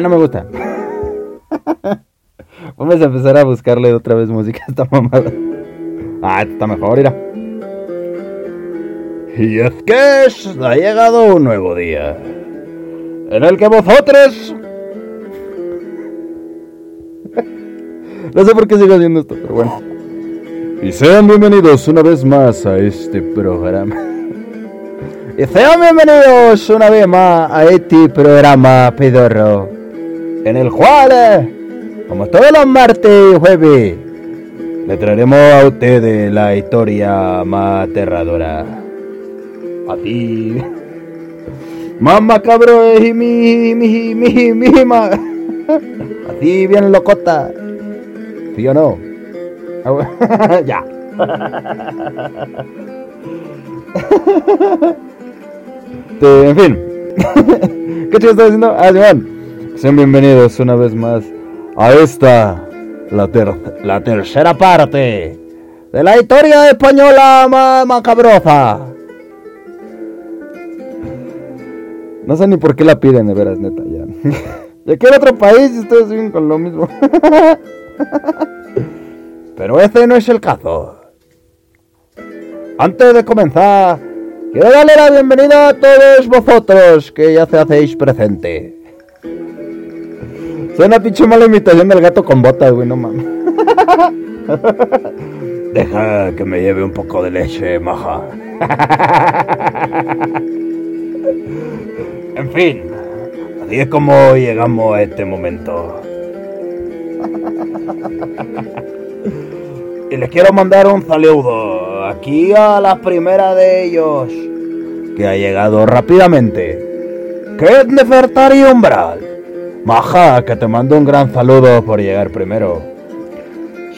No me gusta. Vamos a empezar a buscarle otra vez música a esta mamada. Ah, está mejor, mira. Y es que ha llegado un nuevo día. En el que vosotros... no sé por qué sigo haciendo esto, pero bueno. Y sean bienvenidos una vez más a este programa. y sean bienvenidos una vez más a este programa pedorro. En el eh, como todos los martes y jueves, le traeremos a ustedes la historia más aterradora. A ti. Más macabro y mi, mi, mi, mi, ma. A ti bien locota. ¿Sí o no? Ah, ya. Este, en fin. ¿Qué chido estás haciendo? Ah. Sean bienvenidos una vez más a esta, la, ter- la tercera parte de la historia española ma- macabrosa. No sé ni por qué la piden, de veras, neta, ya. Ya quiero otro país y ustedes siguen con lo mismo. Pero ese no es el caso. Antes de comenzar, quiero darle la bienvenida a todos vosotros que ya se hacéis presente. Suena pinche mala imitación del gato con botas, güey, no mames. Deja que me lleve un poco de leche, maja. En fin, así es como llegamos a este momento. Y les quiero mandar un saludo aquí a la primera de ellos, que ha llegado rápidamente. Que es Nefertari Umbral. Maja, que te mando un gran saludo por llegar primero.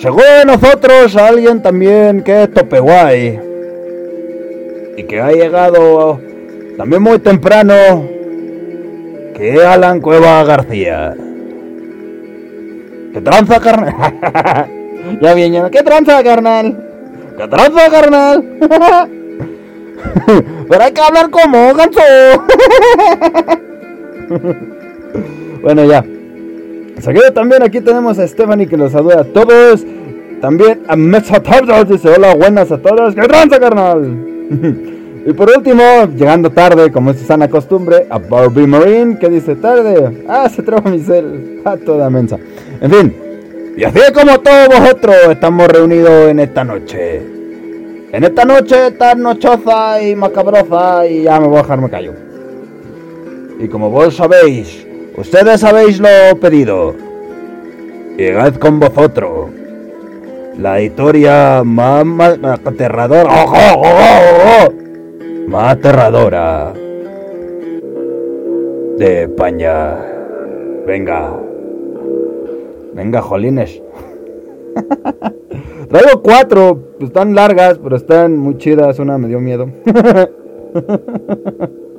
Según nosotros, alguien también que es tope guay. Y que ha llegado también muy temprano. Que es Alan Cueva García. ¿Qué tranza, carnal? ya bien, ya. ¿Qué tranza, carnal? ¿Qué tranza, carnal? Pero hay que hablar como, ganso. bueno, ya. Seguido también aquí tenemos a Stephanie que nos saluda a todos. También a Mesa Tardos dice hola, buenas a todos. ¡Qué tranza, carnal! y por último, llegando tarde, como es sana costumbre, a Barbie Marine que dice tarde. Ah, se traba mi cel. A toda mensa. En fin. Y así como todos vosotros estamos reunidos en esta noche. En esta noche tan nochosa y macabrosa y ya me voy a dejar, me callo. Y como vos sabéis, ustedes habéis lo pedido. Llegad con vosotros. La historia más, aterradora. ¡Oh, oh, oh, oh! Más aterradora. De España. Venga. Venga, jolines. Traigo cuatro. Están largas, pero están muy chidas. Una me dio miedo.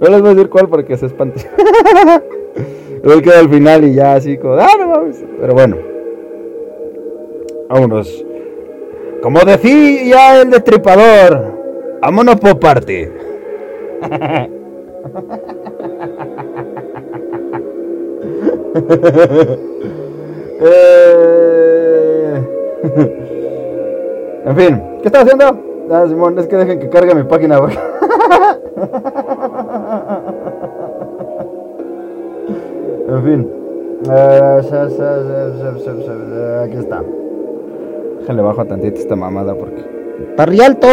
No les voy a decir cuál porque se espante. Luego queda al final y ya así como, ah. Pero bueno. Vámonos. Como decía el destripador, vámonos por parte. Eh, en fin, ¿qué estás haciendo? Ah, Simón, es que dejen que cargue mi página, fin. Eh, Aquí está. Déjale bajo tantito esta mamada porque. ¡Está re alto!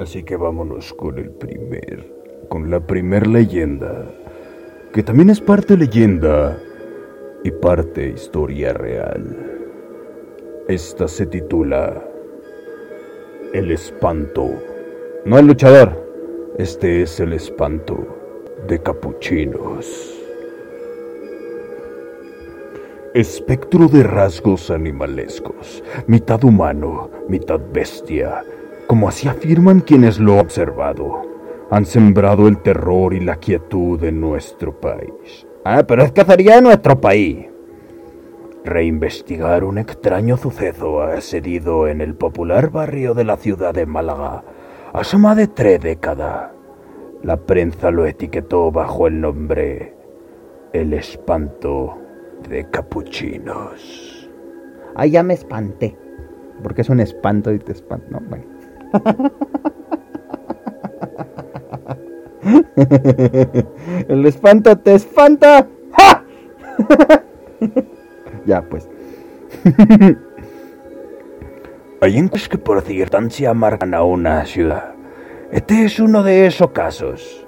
Así que vámonos con el primer. Con la primer leyenda. Que también es parte leyenda y parte historia real. Esta se titula El espanto. No el luchador. Este es el espanto de capuchinos. Espectro de rasgos animalescos, mitad humano, mitad bestia, como así afirman quienes lo han observado, han sembrado el terror y la quietud en nuestro país. Ah, pero es que sería en nuestro país. Reinvestigar un extraño suceso ha sucedido en el popular barrio de la ciudad de Málaga hace más de tres décadas. La prensa lo etiquetó bajo el nombre El espanto de capuchinos. Ay, ya me espanté. Porque es un espanto y te espanto. No, bueno. El espanto te espanta. ¡Ja! ya, pues. Hay encuestas que por circunstancia marcan a una ciudad. Este es uno de esos casos.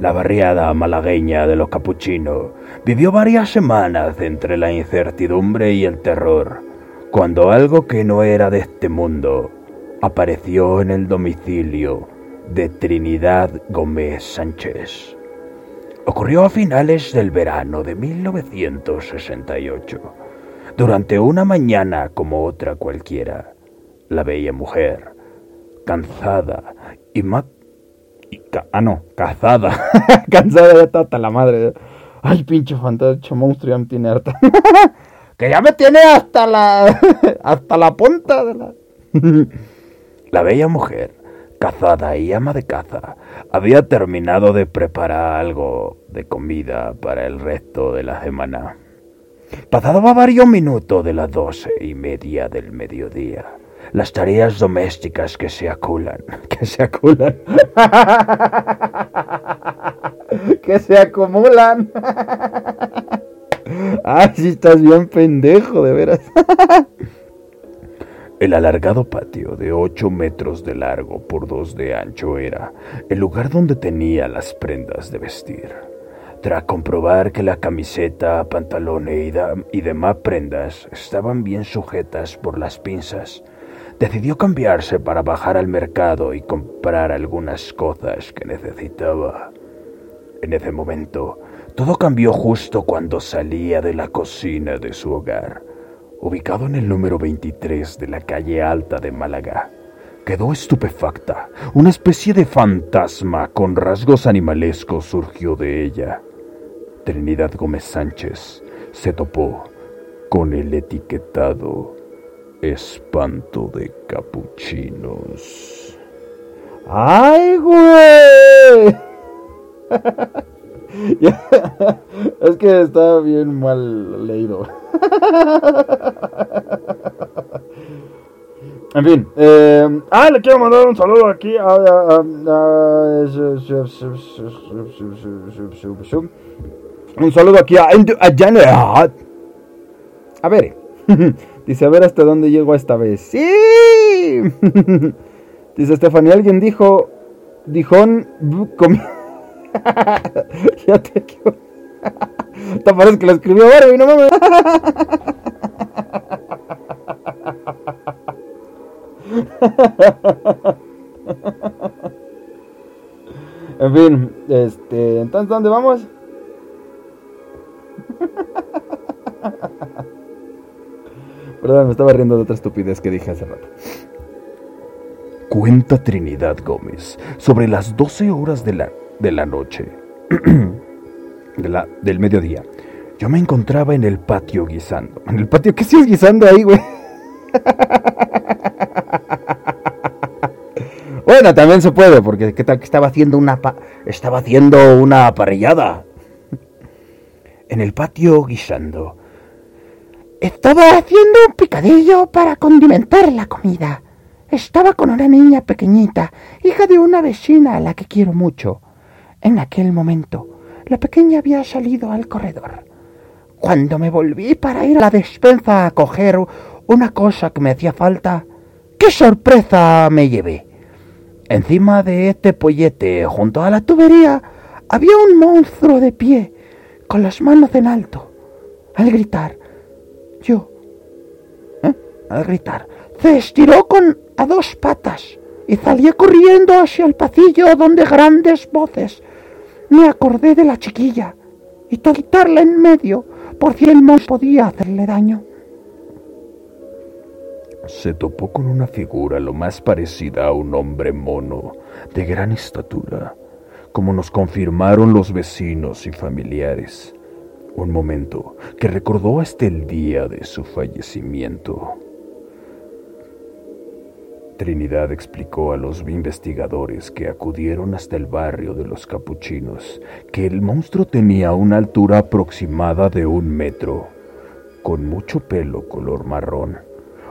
La barriada malagueña de los capuchinos vivió varias semanas entre la incertidumbre y el terror, cuando algo que no era de este mundo apareció en el domicilio de Trinidad Gómez Sánchez. Ocurrió a finales del verano de 1968. Durante una mañana como otra cualquiera, la bella mujer, cansada y más... ah, no, cazada. cansada ya está hasta la madre. Ay, pinche fantasma monstruo, ya me tiene harta. que ya me tiene hasta la... hasta la punta de la... la bella mujer cazada y ama de caza, había terminado de preparar algo de comida para el resto de la semana. Pasaba varios minutos de las doce y media del mediodía. Las tareas domésticas que se aculan, que se aculan, que se acumulan. Ay, si estás bien pendejo, de veras. El alargado patio de ocho metros de largo por dos de ancho era el lugar donde tenía las prendas de vestir. Tras comprobar que la camiseta, pantalones y, demás prendas estaban bien sujetas por las pinzas, decidió cambiarse para bajar al mercado y comprar algunas cosas que necesitaba. En ese momento, todo cambió justo cuando salía de la cocina de su hogar ubicado en el número 23 de la calle Alta de Málaga. Quedó estupefacta. Una especie de fantasma con rasgos animalescos surgió de ella. Trinidad Gómez Sánchez se topó con el etiquetado espanto de capuchinos. ¡Ay, güey! es que está bien mal leído. En fin, eh, ah, le quiero mandar un saludo aquí a, un saludo aquí a, a A ver, dice, a ver hasta dónde llego esta vez. ¡Sí! Dice Stephanie, alguien dijo, dijón, ya te. Te parece que lo escribió Barbie, no mames. En fin, este, entonces ¿dónde vamos? Perdón, me estaba riendo de otra estupidez que dije hace rato. Cuenta Trinidad Gómez sobre las 12 horas de la, de la noche de la, del mediodía. Yo me encontraba en el patio guisando. ¿En el patio? ¿Qué sigues guisando ahí, güey? bueno, también se puede, porque ¿qué tal que estaba haciendo una estaba haciendo una aparellada? En el patio guisando. Estaba haciendo un picadillo para condimentar la comida. Estaba con una niña pequeñita, hija de una vecina a la que quiero mucho. En aquel momento la pequeña había salido al corredor. Cuando me volví para ir a la despensa a coger una cosa que me hacía falta, ¡qué sorpresa me llevé! Encima de este pollete, junto a la tubería, había un monstruo de pie, con las manos en alto. Al gritar, yo, ¿eh? al gritar, se estiró con a dos patas y salió corriendo hacia el pasillo donde grandes voces me acordé de la chiquilla y quitarla en medio por si el monstruo podía hacerle daño. Se topó con una figura lo más parecida a un hombre mono, de gran estatura, como nos confirmaron los vecinos y familiares. Un momento que recordó hasta el día de su fallecimiento. Trinidad explicó a los investigadores que acudieron hasta el barrio de los capuchinos que el monstruo tenía una altura aproximada de un metro, con mucho pelo color marrón,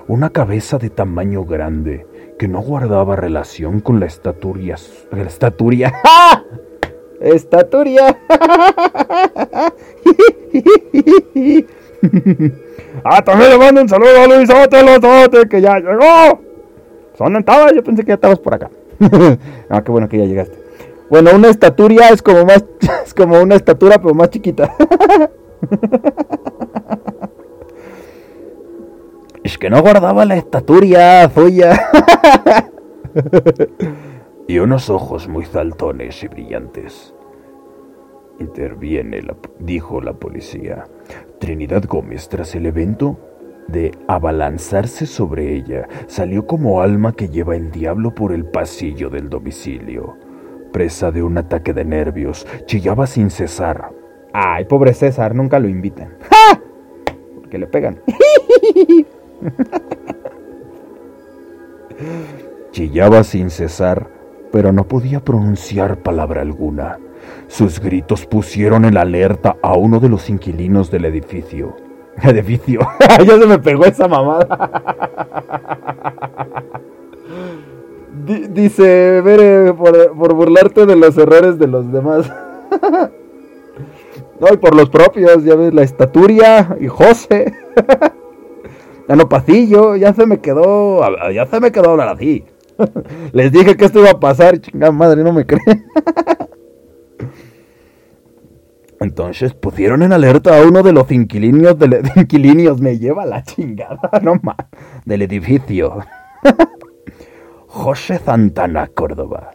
una cabeza de tamaño grande que no guardaba relación con la estaturia. La estaturia. Estaturia. ah, también le mando un saludo a Luis Otelotote, que ya llegó. ¿Dónde estabas? Yo pensé que ya estabas por acá. ah, qué bueno que ya llegaste. Bueno, una estaturia es como más, es como una estatura, pero más chiquita. es que no guardaba la estaturia suya. y unos ojos muy saltones y brillantes. Interviene, dijo la policía. Trinidad Gómez, tras el evento de abalanzarse sobre ella, salió como alma que lleva el diablo por el pasillo del domicilio. Presa de un ataque de nervios, chillaba sin cesar. Ay, pobre César, nunca lo invitan. ¡Ja! Porque le pegan. Chillaba sin cesar, pero no podía pronunciar palabra alguna. Sus gritos pusieron en alerta a uno de los inquilinos del edificio. Edificio. ya se me pegó esa mamada. dice, Bere, por, burlarte de los errores de los demás. no, y por los propios, ya ves, la estaturia y José. no, Pacillo, ya se me quedó, ya se me quedó hablar así. Les dije que esto iba a pasar, chingada madre, no me creen. Entonces pusieron en alerta a uno de los inquilinos inquilinos, me lleva la chingada, no más, del edificio. José Santana, Córdoba,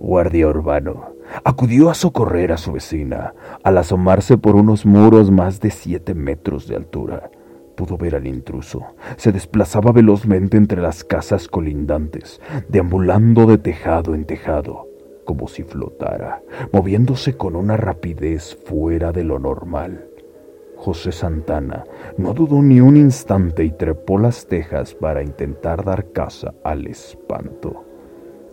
guardia urbano, acudió a socorrer a su vecina. Al asomarse por unos muros más de siete metros de altura, pudo ver al intruso. Se desplazaba velozmente entre las casas colindantes, deambulando de tejado en tejado como si flotara, moviéndose con una rapidez fuera de lo normal. José Santana no dudó ni un instante y trepó las tejas para intentar dar caza al espanto.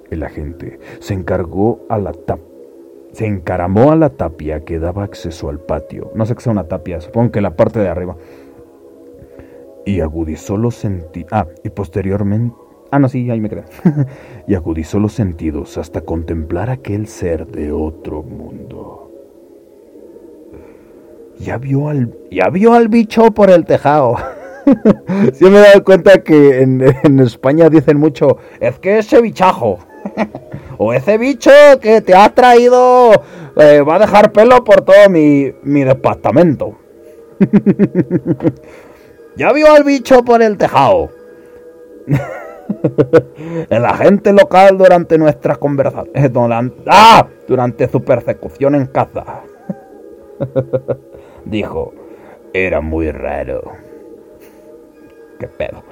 El agente se encargó a la se encaramó a la tapia que daba acceso al patio. No sé qué sea una tapia, supongo que la parte de arriba. Y agudizó los sentidos. Ah, y posteriormente Ah, no, sí, ahí me quedé. y agudizó los sentidos hasta contemplar aquel ser de otro mundo. Ya vio al, ya vio al bicho por el tejado. sí me he dado cuenta que en, España dicen mucho, es que ese bichajo. o ese bicho que te ha traído eh, va a dejar pelo por todo mi, mi departamento. ya vio al bicho por el tejado. el agente local durante nuestras conversaciones. ¡Ah! Durante su persecución en casa. Dijo, era muy raro. ¿Qué pedo?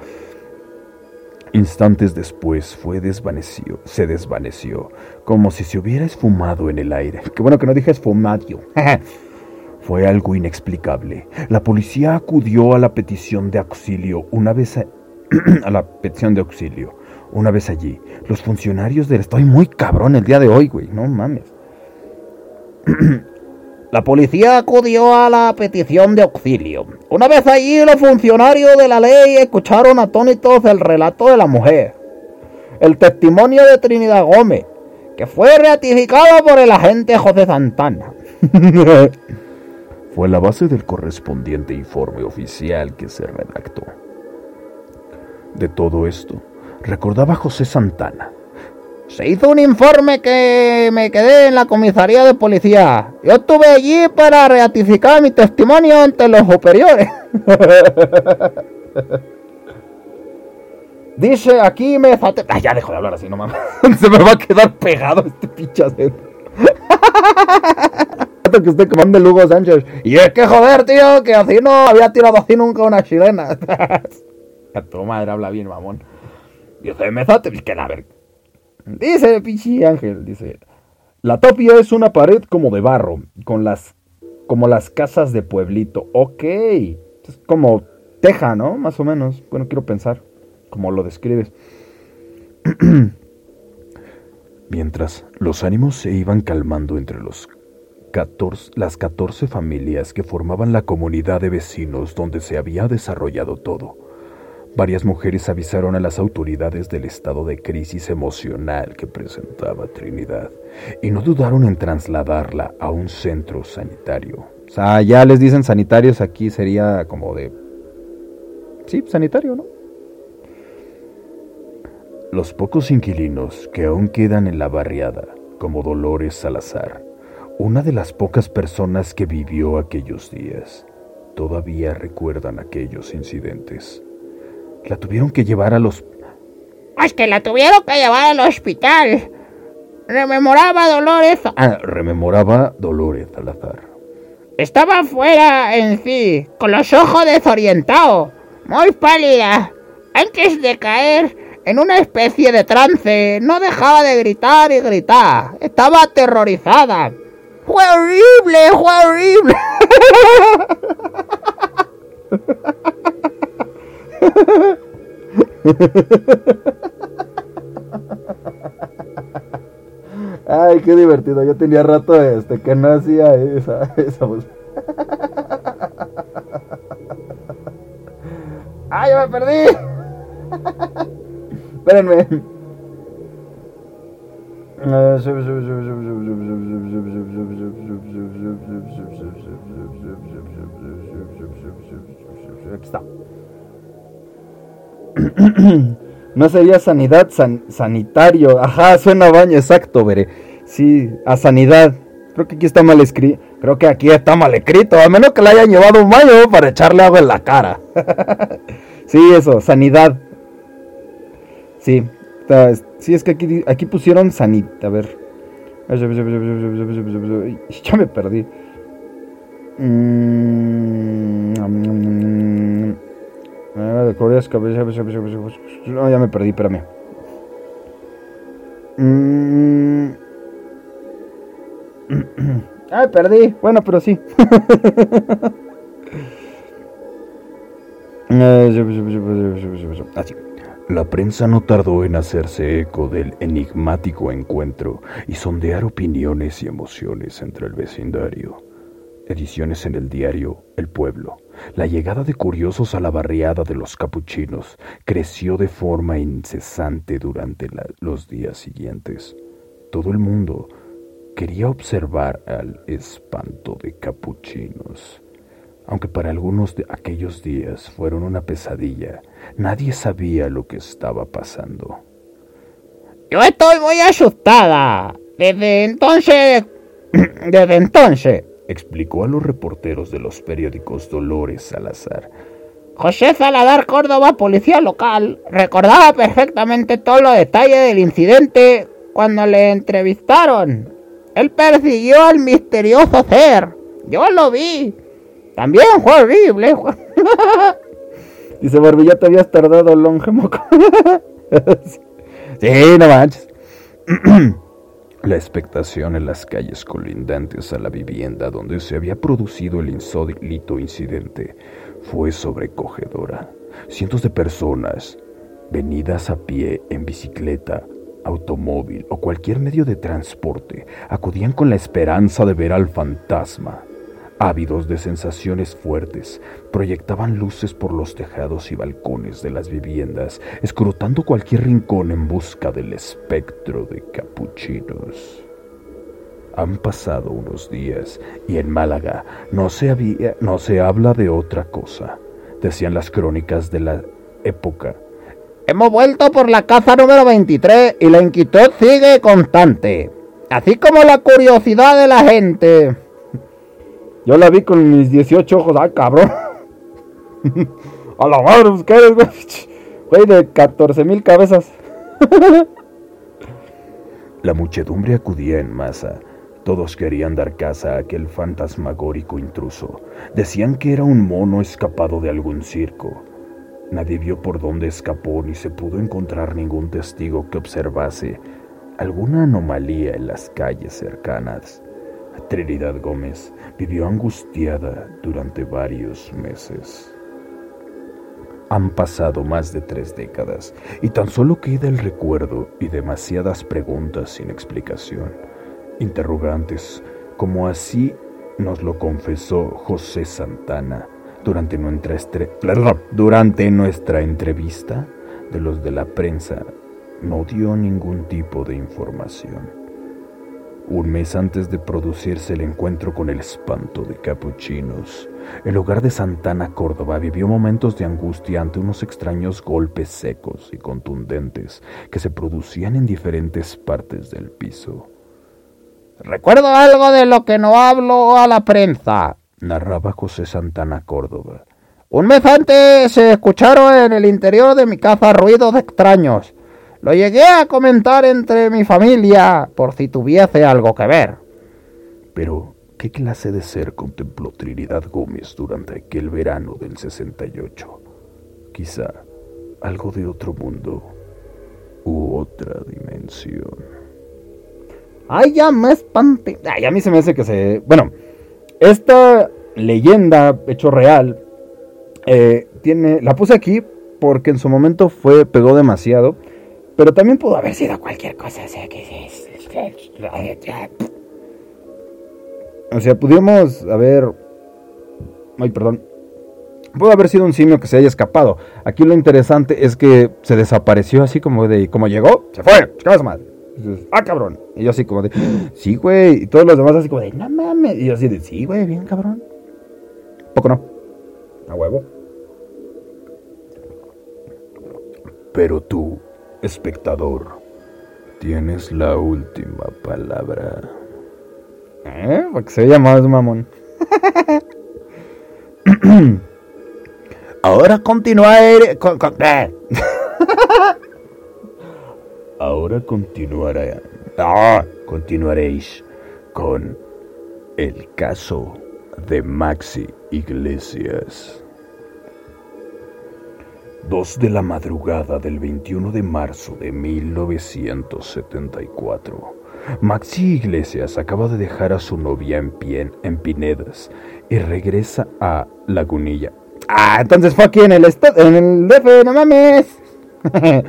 Instantes después fue desvaneció, se desvaneció, como si se hubiera esfumado en el aire. Qué bueno que no dije esfumadio. fue algo inexplicable. La policía acudió a la petición de auxilio una vez a la petición de auxilio. Una vez allí, los funcionarios del... Estoy muy cabrón el día de hoy, güey, no mames. La policía acudió a la petición de auxilio. Una vez allí, los funcionarios de la ley escucharon atónitos el relato de la mujer. El testimonio de Trinidad Gómez, que fue ratificado por el agente José Santana. fue la base del correspondiente informe oficial que se redactó. De todo esto, recordaba José Santana. Se hizo un informe que me quedé en la comisaría de policía. Yo estuve allí para ratificar mi testimonio ante los superiores. Dice aquí me falta. Ay, ya dejo de hablar así, no mames. Se me va a quedar pegado este pinche que comando el Hugo Sánchez. Y es que joder, tío, que así no había tirado así nunca una chilena. A tu madre habla bien, mamón. Dice, me que la ver. Dice, pinche ángel, dice. La topia es una pared como de barro, con las, como las casas de pueblito. Ok. Es como teja, ¿no? Más o menos. Bueno, quiero pensar, como lo describes. Mientras los ánimos se iban calmando entre los las 14 familias que formaban la comunidad de vecinos donde se había desarrollado todo, varias mujeres avisaron a las autoridades del estado de crisis emocional que presentaba Trinidad y no dudaron en trasladarla a un centro sanitario. O sea, ya les dicen sanitarios, aquí sería como de... Sí, sanitario, ¿no? Los pocos inquilinos que aún quedan en la barriada, como Dolores Salazar, una de las pocas personas que vivió aquellos días, todavía recuerdan aquellos incidentes. La tuvieron que llevar a los... Es que la tuvieron que llevar al hospital. Rememoraba Dolores... Ah, rememoraba Dolores Salazar. Estaba fuera en sí, con los ojos desorientados, muy pálida. Antes de caer, en una especie de trance. No dejaba de gritar y gritar. Estaba aterrorizada. Fue horrible, fue horrible. Ay, qué divertido. Yo tenía rato este que no hacía esa, esa voz. ¡Ay, me perdí! Espérenme. Está. No sería sanidad, sanitario. Ajá, suena baño, exacto, veré. Sí, a sanidad. Creo que aquí está mal escrito. Creo que aquí está mal escrito. A menos que le hayan llevado un baño para echarle agua en la cara. sí, eso, sanidad. Sí, sí es que aquí, aquí pusieron sanita, a ver. Ya me perdí. No, ya me perdí, espérame. Ay, perdí. Bueno, pero sí. Así. La prensa no tardó en hacerse eco del enigmático encuentro y sondear opiniones y emociones entre el vecindario. Ediciones en el diario El Pueblo. La llegada de curiosos a la barriada de los capuchinos creció de forma incesante durante los días siguientes. Todo el mundo quería observar al espanto de capuchinos. Aunque para algunos de aquellos días fueron una pesadilla, nadie sabía lo que estaba pasando. Yo estoy muy asustada. Desde entonces... Desde entonces... Explicó a los reporteros de los periódicos Dolores Salazar. José Saladar Córdoba, policía local, recordaba perfectamente todos los detalles del incidente cuando le entrevistaron. Él persiguió al misterioso ser. Yo lo vi. También fue horrible. Dice Barbilla, te habías tardado longemoco. sí, no manches. La expectación en las calles colindantes a la vivienda donde se había producido el insólito incidente fue sobrecogedora. Cientos de personas, venidas a pie, en bicicleta, automóvil o cualquier medio de transporte, acudían con la esperanza de ver al fantasma ávidos de sensaciones fuertes, proyectaban luces por los tejados y balcones de las viviendas, escrutando cualquier rincón en busca del espectro de capuchinos. Han pasado unos días y en Málaga no se, había, no se habla de otra cosa, decían las crónicas de la época. Hemos vuelto por la caza número 23 y la inquietud sigue constante, así como la curiosidad de la gente. Yo la vi con mis 18 ojos, ¡ay, cabrón! A la madre, pues, ¿qué eres, güey? Güey, de 14 mil cabezas. la muchedumbre acudía en masa. Todos querían dar caza a aquel fantasmagórico intruso. Decían que era un mono escapado de algún circo. Nadie vio por dónde escapó ni se pudo encontrar ningún testigo que observase alguna anomalía en las calles cercanas. Trinidad Gómez vivió angustiada durante varios meses. Han pasado más de tres décadas y tan solo queda el recuerdo y demasiadas preguntas sin explicación, interrogantes, como así nos lo confesó José Santana durante nuestra, durante nuestra entrevista de los de la prensa. No dio ningún tipo de información. Un mes antes de producirse el encuentro con el espanto de capuchinos, el hogar de Santana Córdoba vivió momentos de angustia ante unos extraños golpes secos y contundentes que se producían en diferentes partes del piso. Recuerdo algo de lo que no hablo a la prensa, narraba José Santana Córdoba. Un mes antes se escucharon en el interior de mi casa ruidos extraños. Lo llegué a comentar entre mi familia por si tuviese algo que ver. Pero, ¿qué clase de ser contempló Trinidad Gómez durante aquel verano del 68? Quizá algo de otro mundo u otra dimensión. Ay, ya me espante. Ay, a mí se me hace que se... Bueno, esta leyenda, hecho real, eh, tiene... La puse aquí porque en su momento fue pegó demasiado pero también pudo haber sido cualquier cosa. O sea, que. O sea, pudimos haber. Ay, perdón. Pudo haber sido un simio que se haya escapado. Aquí lo interesante es que se desapareció así como de. Como llegó, se fue. ¿Qué pasa, madre? ah, cabrón. Y yo así como de. Sí, güey. Y todos los demás así como de. No mames. Y yo así de. Sí, güey, bien, cabrón. Poco no. A huevo. Pero tú espectador, tienes la última palabra. ¿Eh? Porque se llama más mamón. Ahora continuaré con, eh. Ahora continuará. Ah, continuaréis con el caso de Maxi Iglesias. 2 de la madrugada del 21 de marzo de 1974. Maxi Iglesias acaba de dejar a su novia en, pie, en Pinedas y regresa a Lagunilla. Ah, entonces fue aquí en el, en el DF, no mames.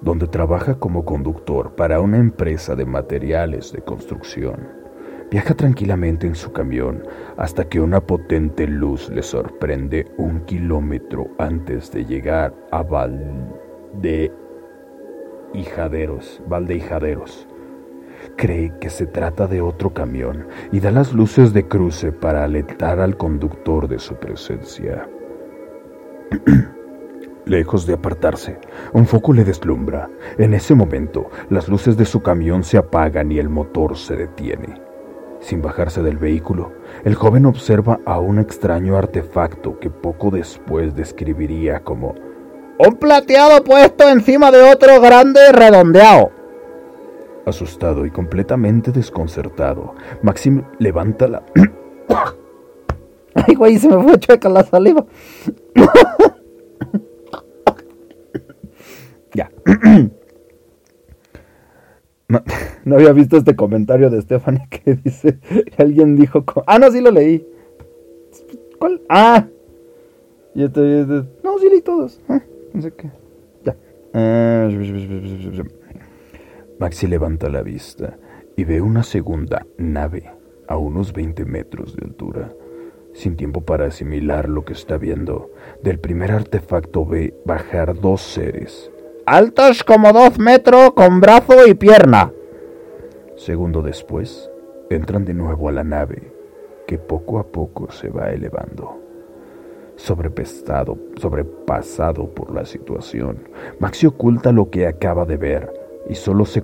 donde trabaja como conductor para una empresa de materiales de construcción. Viaja tranquilamente en su camión hasta que una potente luz le sorprende un kilómetro antes de llegar a Valde Hijaderos, Cree que se trata de otro camión y da las luces de cruce para alertar al conductor de su presencia. Lejos de apartarse, un foco le deslumbra. En ese momento, las luces de su camión se apagan y el motor se detiene. Sin bajarse del vehículo, el joven observa a un extraño artefacto que poco después describiría como un plateado puesto encima de otro grande y redondeado. Asustado y completamente desconcertado, Maxim levanta la... Ay, güey, se me fue chueca la saliva. ya. No, había visto este comentario de Stephanie que dice, alguien dijo, ah, no, sí lo leí. ¿Cuál? Ah. Y yo te, no, sí leí todos. Ah, no sé qué. Ya. Maxi levanta la vista y ve una segunda nave a unos 20 metros de altura. Sin tiempo para asimilar lo que está viendo, del primer artefacto ve bajar dos seres altos como dos metros con brazo y pierna. Segundo después, entran de nuevo a la nave, que poco a poco se va elevando. Sobrepestado, sobrepasado por la situación, Maxi oculta lo que acaba de ver y solo, se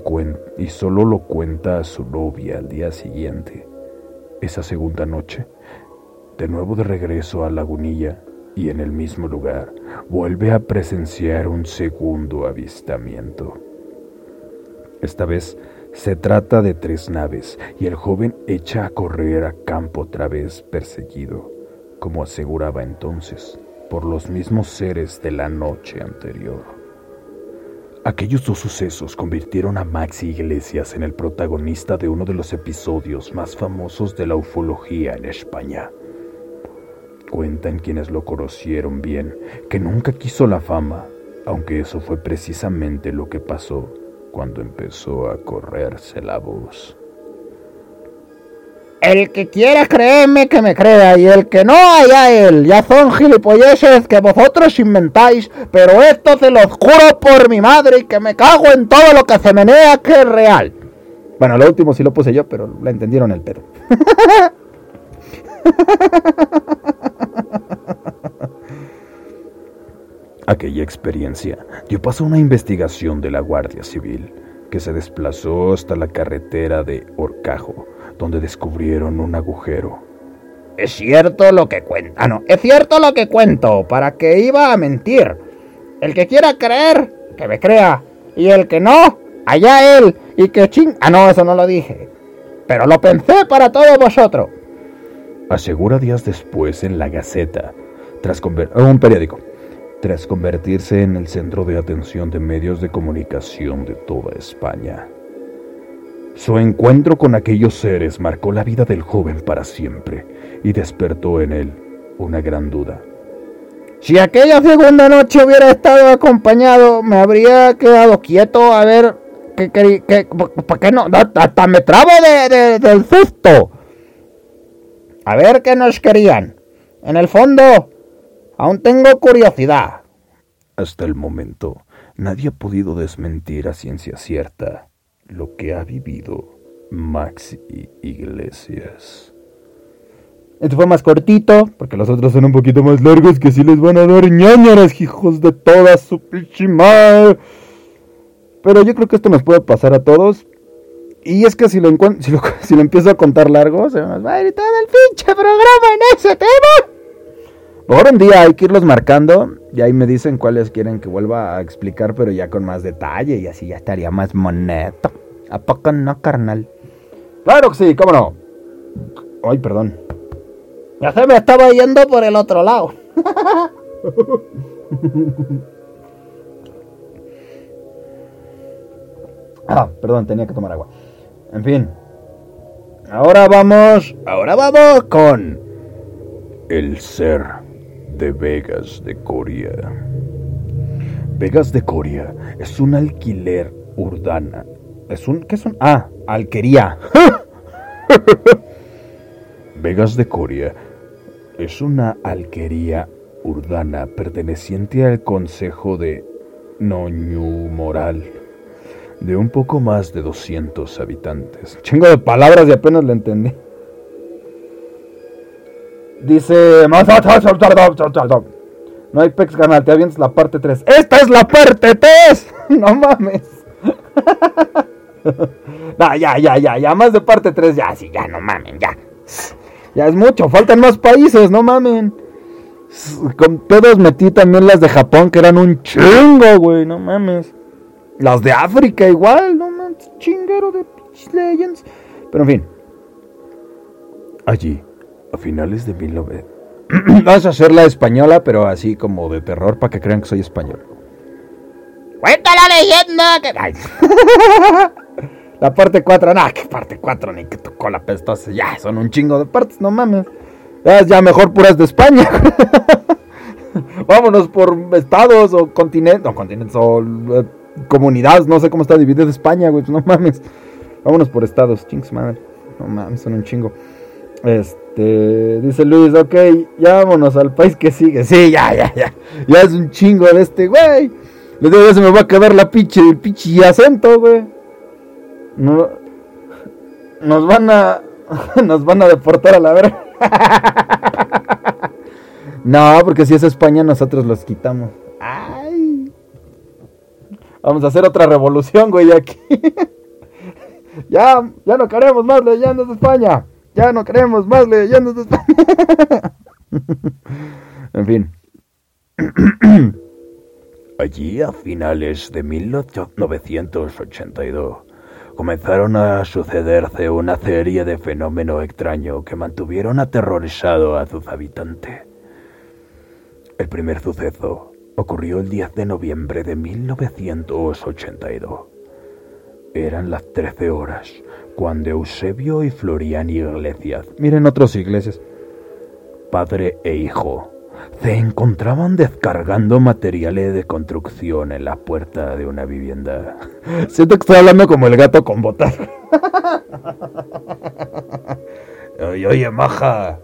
y solo lo cuenta a su novia al día siguiente. Esa segunda noche, de nuevo de regreso a Lagunilla, y en el mismo lugar vuelve a presenciar un segundo avistamiento. Esta vez se trata de tres naves y el joven echa a correr a campo otra vez perseguido, como aseguraba entonces, por los mismos seres de la noche anterior. Aquellos dos sucesos convirtieron a Maxi Iglesias en el protagonista de uno de los episodios más famosos de la ufología en España Cuentan quienes lo conocieron bien que nunca quiso la fama, aunque eso fue precisamente lo que pasó cuando empezó a correrse la voz. El que quiera creerme que me crea y el que no haya él. Ya son gilipolleces que vosotros inventáis, pero esto se los juro por mi madre y que me cago en todo lo que se menea que es real. Bueno, lo último sí lo puse yo, pero la entendieron el pedo. Aquella experiencia dio paso a una investigación de la Guardia Civil, que se desplazó hasta la carretera de Orcajo, donde descubrieron un agujero. Es cierto lo que cuento. Ah, no, es cierto lo que cuento. ¿Para que iba a mentir? El que quiera creer, que me crea. Y el que no, allá él. Y que ching. Ah, no, eso no lo dije. Pero lo pensé para todos vosotros. Asegura días después en la Gaceta, tras un periódico, tras convertirse en el centro de atención de medios de comunicación de toda España. Su encuentro con aquellos seres marcó la vida del joven para siempre y despertó en él una gran duda. Si aquella segunda noche hubiera estado acompañado, me habría quedado quieto a ver ¿por qué no? Hasta me trabo de, del susto. A ver qué nos querían. En el fondo, aún tengo curiosidad. Hasta el momento, nadie ha podido desmentir a ciencia cierta lo que ha vivido Maxi Iglesias. Este fue más cortito, porque los otros son un poquito más largos que si les van a dar ñañaras, hijos de toda su pichimal. Pero yo creo que esto nos puede pasar a todos. Y es que si lo, si lo, si lo empiezo a contar largo, se nos va a ir todo el pinche programa en ese tema. Ahora un día hay que irlos marcando y ahí me dicen cuáles quieren que vuelva a explicar, pero ya con más detalle y así ya estaría más moneto. ¿A poco no, carnal? Claro que sí, cómo no. Ay, perdón. Ya se me estaba yendo por el otro lado. ah, perdón, tenía que tomar agua. En fin. Ahora vamos, ahora vamos con el ser de Vegas de Coria. Vegas de Coria es un alquiler urdana. Es un ¿qué es un? Ah, alquería. Vegas de Coria es una alquería urdana perteneciente al Consejo de Noñu Moral de un poco más de 200 habitantes. Chingo de palabras y apenas le entendí. Dice. No hay pex canal, te avientas la parte 3. ¡Esta es la parte 3! no mames. no, ya, ya, ya, ya. Más de parte 3, ya, sí, ya, no mamen, ya. Ya es mucho, faltan más países, no mamen. Con todos metí también las de Japón, que eran un chingo, güey, no mames. Las de África igual, no mames, chingero de Legends. Pero en fin. Allí, a finales de 19... Vamos a hacer la española, pero así como de terror para que crean que soy español. Cuenta la leyenda que... la parte 4, no, que parte 4, ni que tocó la pestosa. Ya, son un chingo de partes, no mames. Ya, ya mejor puras de España. Vámonos por estados o continentes, no, continentes o eh, comunidades, no sé cómo está dividida España, güey, pues no mames. Vámonos por estados, chingos madre. No mames, son un chingo. Este, dice Luis, ok, ya vámonos al país que sigue. Sí, ya, ya, ya. Ya es un chingo de este, güey. Le digo, ya se me va a quedar la pinche, el pinche acento, güey. No, nos van a, nos van a deportar a la verga. no, porque si es España, nosotros los quitamos. Ay. Vamos a hacer otra revolución, güey, aquí. ya, ya no queremos más leyendas de España. Ya no queremos más leyendas de España. en fin. Allí, a finales de 1982, comenzaron a sucederse una serie de fenómenos extraños que mantuvieron aterrorizado a sus habitantes. El primer suceso ocurrió el 10 de noviembre de 1982. Eran las 13 horas cuando Eusebio y Florian Iglesias, miren otros iglesias, padre e hijo se encontraban descargando materiales de construcción en la puerta de una vivienda. Siento que estoy hablando como el gato con botas. oye, oye, maja,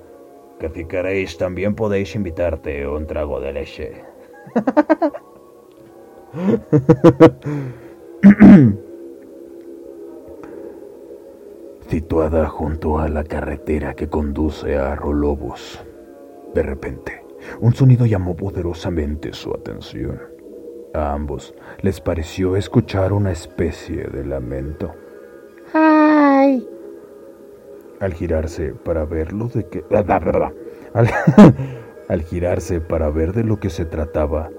que si queréis también podéis invitarte un trago de leche. Situada junto a la carretera que conduce a Rolobos, de repente, un sonido llamó poderosamente su atención. A ambos les pareció escuchar una especie de lamento. ¡Ay! Al girarse para verlo de que... Al, al girarse para ver de lo que se trataba,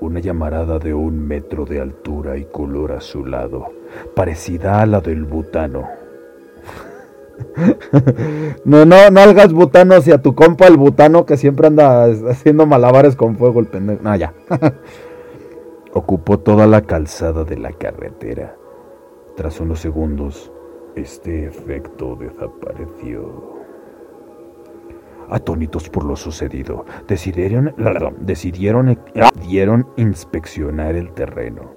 una llamarada de un metro de altura y color azulado, parecida a la del butano. No, no, no hagas butano hacia tu compa el butano que siempre anda haciendo malabares con fuego el pendejo. No, ya. Ocupó toda la calzada de la carretera. Tras unos segundos, este efecto desapareció. Atónitos por lo sucedido, decidieron, decidieron, decidieron inspeccionar el terreno.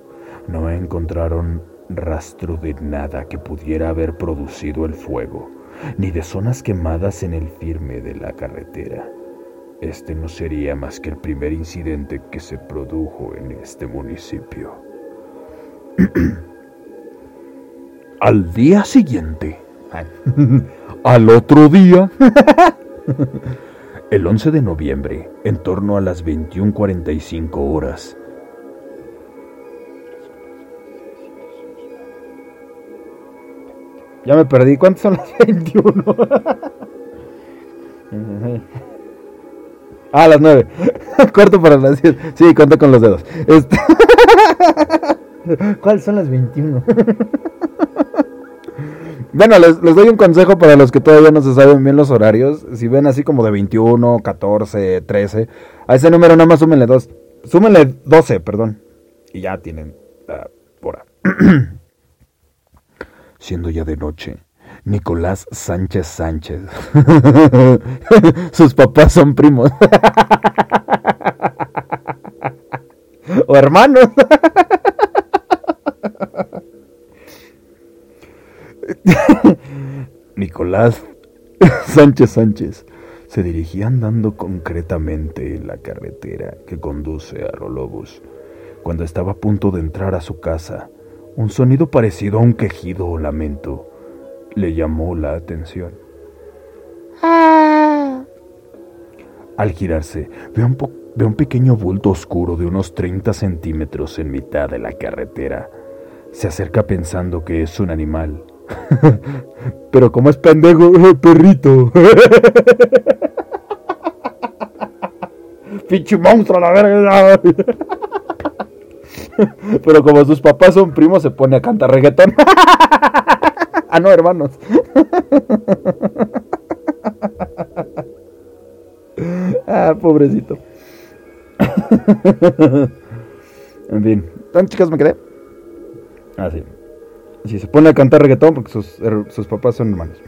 No encontraron rastro de nada que pudiera haber producido el fuego, ni de zonas quemadas en el firme de la carretera. Este no sería más que el primer incidente que se produjo en este municipio. Al día siguiente, al otro día, el 11 de noviembre, en torno a las 21:45 horas, Ya me perdí. ¿Cuántos son las 21? ah, las 9. Corto para las 10. Sí, cuento con los dedos. Este... ¿Cuáles son las 21? Bueno, les, les, doy un consejo para los que todavía no se saben bien los horarios. Si ven así como de 21, 14, 13, a ese número nada más súmenle 2. Súmenle 12, perdón. Y ya tienen la hora. siendo ya de noche. Nicolás Sánchez Sánchez. Sus papás son primos. o hermanos. Sánchez Sánchez se dirigía andando concretamente en la carretera que conduce a Rolobos cuando estaba a punto de entrar a su casa un sonido parecido a un quejido o lamento le llamó la atención. Al girarse, un, ve un pequeño bulto oscuro de unos 30 centímetros en mitad de la carretera. Se acerca pensando que es un animal. Pero como es pendejo, perrito. Pinche monstruo, la verga. Pero como sus papás son primos, se pone a cantar reggaetón. ah, no, hermanos. ah, pobrecito. en fin. ¿Tan chicas me quedé? Ah, Sí, se pone a cantar reggaetón porque sus, sus papás son hermanos.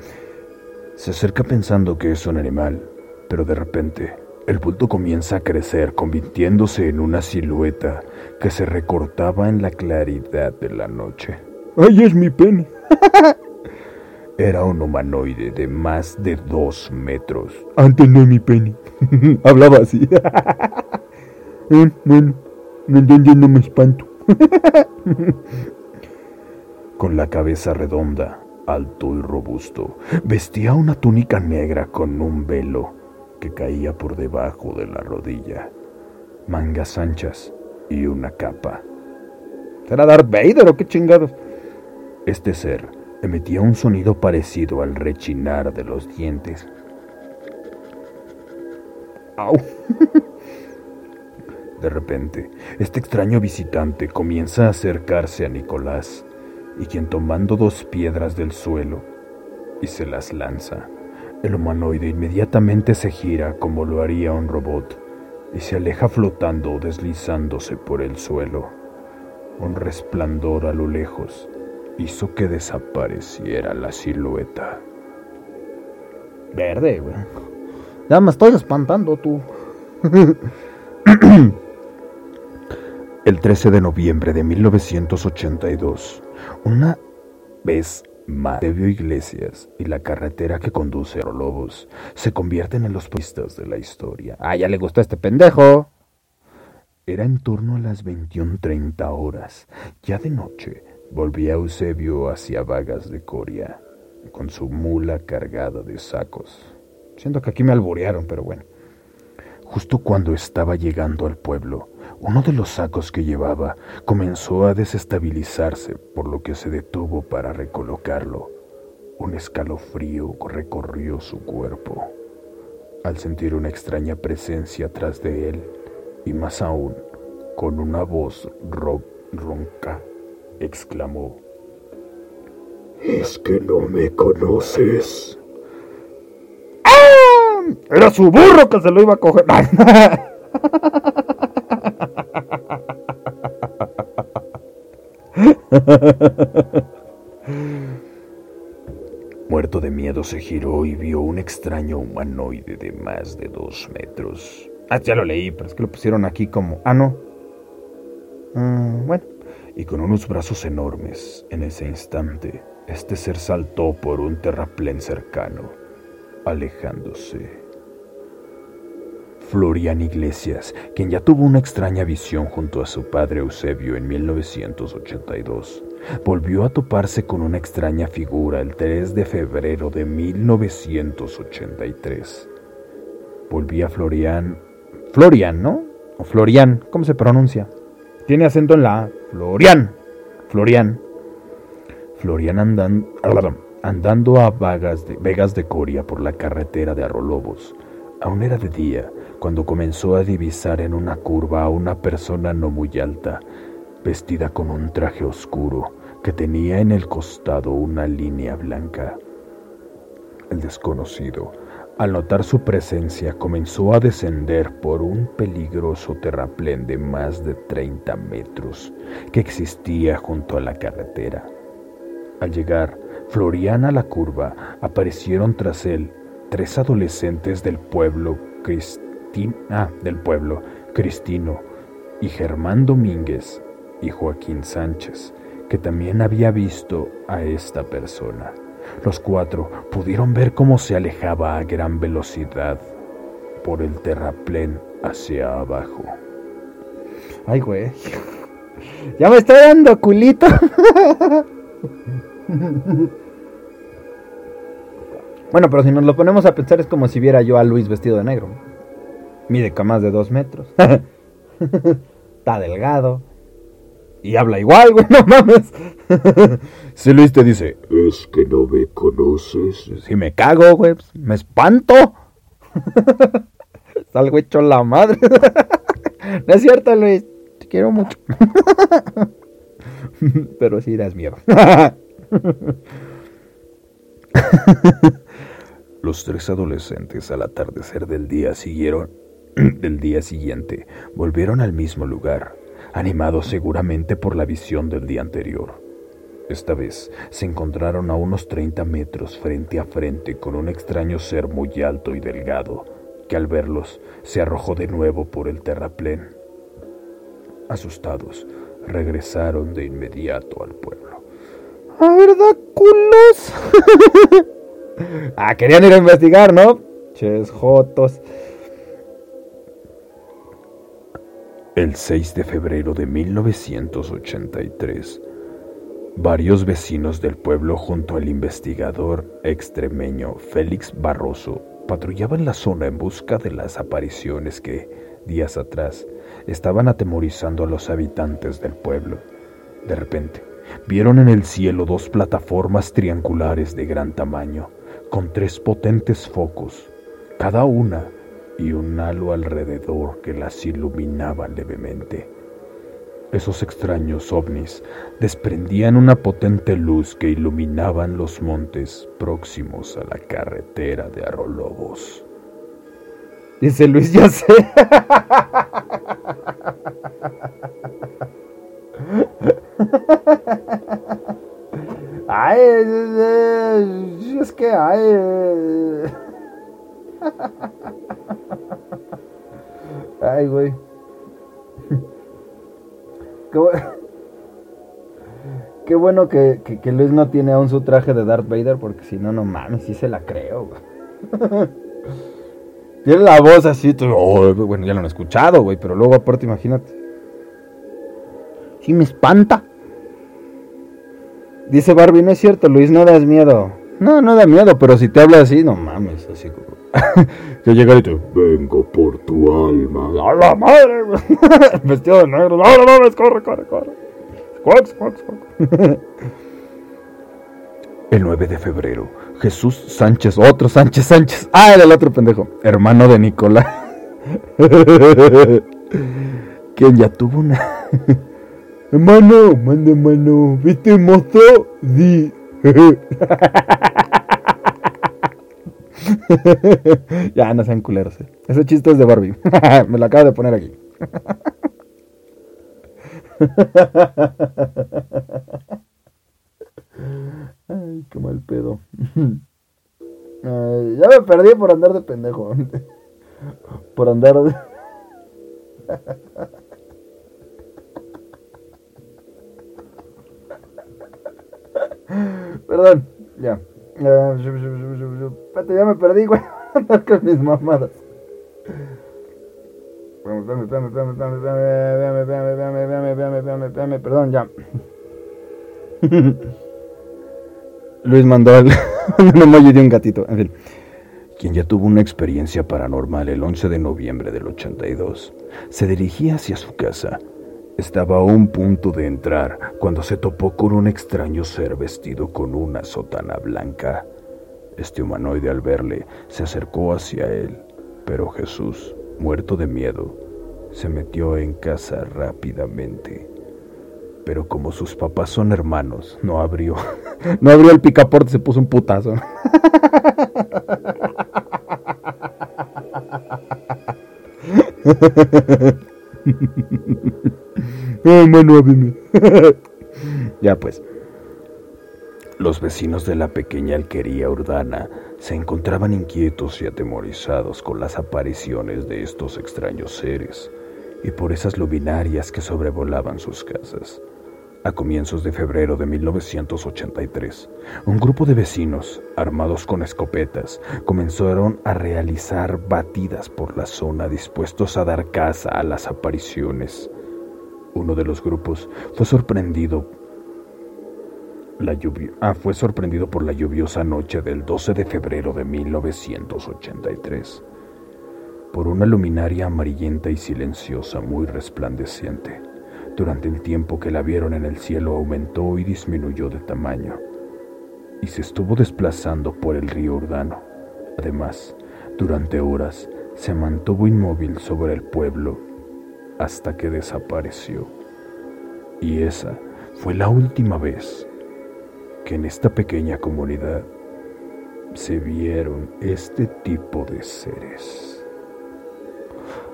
Se acerca pensando que es un animal, pero de repente el bulto comienza a crecer, convirtiéndose en una silueta que se recortaba en la claridad de la noche. ¡Ay, es mi pene! Era un humanoide de más de dos metros. Antes no es mi pene. Hablaba así. bueno, entonces no me espanto. Con la cabeza redonda, alto y robusto, vestía una túnica negra con un velo que caía por debajo de la rodilla, mangas anchas y una capa. ¿Será Darth Vader o qué chingados? Este ser emitía un sonido parecido al rechinar de los dientes. ¡Au! De repente, este extraño visitante comienza a acercarse a Nicolás, y quien tomando dos piedras del suelo y se las lanza. El humanoide inmediatamente se gira como lo haría un robot y se aleja flotando o deslizándose por el suelo. Un resplandor a lo lejos hizo que desapareciera la silueta. Verde, güey. Ya me estoy espantando tú. El 13 de noviembre de 1982, una vez más, Eusebio Iglesias y la carretera que conduce a Lobos se convierten en los pistas de la historia. Ah, ya le gustó este pendejo. Era en torno a las 21.30 horas. Ya de noche, volvía Eusebio hacia Vagas de Coria, con su mula cargada de sacos. Siento que aquí me alburearon, pero bueno. Justo cuando estaba llegando al pueblo, uno de los sacos que llevaba comenzó a desestabilizarse, por lo que se detuvo para recolocarlo. Un escalofrío recorrió su cuerpo. Al sentir una extraña presencia atrás de él, y más aún, con una voz ronca, exclamó, ¿Es que no me conoces? ¡Ah! Era su burro que se lo iba a coger. Muerto de miedo se giró y vio un extraño humanoide de más de dos metros. Ah, ya lo leí, pero es que lo pusieron aquí como... Ah, no. Mm, bueno. Y con unos brazos enormes, en ese instante, este ser saltó por un terraplén cercano, alejándose. Florian Iglesias, quien ya tuvo una extraña visión junto a su padre Eusebio en 1982, volvió a toparse con una extraña figura el 3 de febrero de 1983. Volvía Florian... Florian, ¿no? O Florian, ¿cómo se pronuncia? Tiene acento en la Florian. Florian. Florian andan, andando a Vagas de, Vegas de Coria por la carretera de Arrolobos. Aún era de día cuando comenzó a divisar en una curva a una persona no muy alta, vestida con un traje oscuro que tenía en el costado una línea blanca. El desconocido, al notar su presencia, comenzó a descender por un peligroso terraplén de más de 30 metros que existía junto a la carretera. Al llegar Floriana a la curva, aparecieron tras él tres adolescentes del pueblo cristiano Ah, del pueblo, Cristino, y Germán Domínguez y Joaquín Sánchez, que también había visto a esta persona. Los cuatro pudieron ver cómo se alejaba a gran velocidad por el terraplén hacia abajo. Ay, güey. Ya me está dando culito. bueno, pero si nos lo ponemos a pensar es como si viera yo a Luis vestido de negro. Mide más de dos metros. Está delgado. Y habla igual, güey, no mames. si Luis te dice, es que no me conoces. Si me cago, güey, pues, me espanto. Salgo hecho la madre. no es cierto, Luis. Te quiero mucho. Pero sí das miedo. Los tres adolescentes al atardecer del día siguieron del día siguiente volvieron al mismo lugar, animados seguramente por la visión del día anterior. Esta vez se encontraron a unos 30 metros frente a frente con un extraño ser muy alto y delgado, que al verlos se arrojó de nuevo por el terraplén. Asustados, regresaron de inmediato al pueblo. ¡A verdad, culos! ah, querían ir a investigar, ¿no? Ches jotos. El 6 de febrero de 1983, varios vecinos del pueblo junto al investigador extremeño Félix Barroso patrullaban la zona en busca de las apariciones que, días atrás, estaban atemorizando a los habitantes del pueblo. De repente, vieron en el cielo dos plataformas triangulares de gran tamaño, con tres potentes focos, cada una y un halo alrededor que las iluminaba levemente. Esos extraños ovnis desprendían una potente luz que iluminaban los montes próximos a la carretera de Arrolobos. Dice Luis, ya sé. Ay, es que ay. Ay, güey. Qué, bu- Qué bueno que, que- Luis no tiene aún su traje de Darth Vader, porque si no, no mames, sí se la creo. Tiene la voz así, oh, bueno, ya lo han escuchado, güey, pero luego aparte, imagínate. Sí me espanta. Dice Barbie, no es cierto, Luis, no das miedo. No, no da miedo, pero si te habla así, no mames, así como... que llega y te... Vengo por tu alma. ¡A la madre! Vestido de negro. ¡No, no mames! ¡Corre, corre, corre! ¡Squawk, squawk, squawk! El 9 de febrero, Jesús Sánchez, otro Sánchez Sánchez. Ah, era el otro pendejo. Hermano de Nicolás. Quien ya tuvo una. hermano, manda hermano. ¿Viste mozo? Sí. ya, no sean culeros. eh. Ese chiste es de Barbie. Me lo acabo de poner aquí. Ay, qué mal pedo. Ya me perdí por andar de pendejo. Por andar de... Perdón, ya. Espérate, ya me perdí, güey. Andar con mis mamadas. Perdón, ya. Luis mandó el, un de un gatito. Quien ya tuvo una experiencia paranormal el 11 de noviembre del 82, se dirigía hacia su casa estaba a un punto de entrar cuando se topó con un extraño ser vestido con una sotana blanca. Este humanoide al verle se acercó hacia él, pero Jesús, muerto de miedo, se metió en casa rápidamente. Pero como sus papás son hermanos, no abrió. No abrió el picaporte, se puso un putazo. Ay, mano, ya pues. Los vecinos de la pequeña alquería urbana se encontraban inquietos y atemorizados con las apariciones de estos extraños seres y por esas luminarias que sobrevolaban sus casas. A comienzos de febrero de 1983, un grupo de vecinos, armados con escopetas, comenzaron a realizar batidas por la zona dispuestos a dar caza a las apariciones. Uno de los grupos fue sorprendido ah, fue sorprendido por la lluviosa noche del 12 de febrero de 1983 por una luminaria amarillenta y silenciosa muy resplandeciente. Durante el tiempo que la vieron en el cielo aumentó y disminuyó de tamaño y se estuvo desplazando por el río Urdano. Además, durante horas se mantuvo inmóvil sobre el pueblo hasta que desapareció. Y esa fue la última vez que en esta pequeña comunidad se vieron este tipo de seres.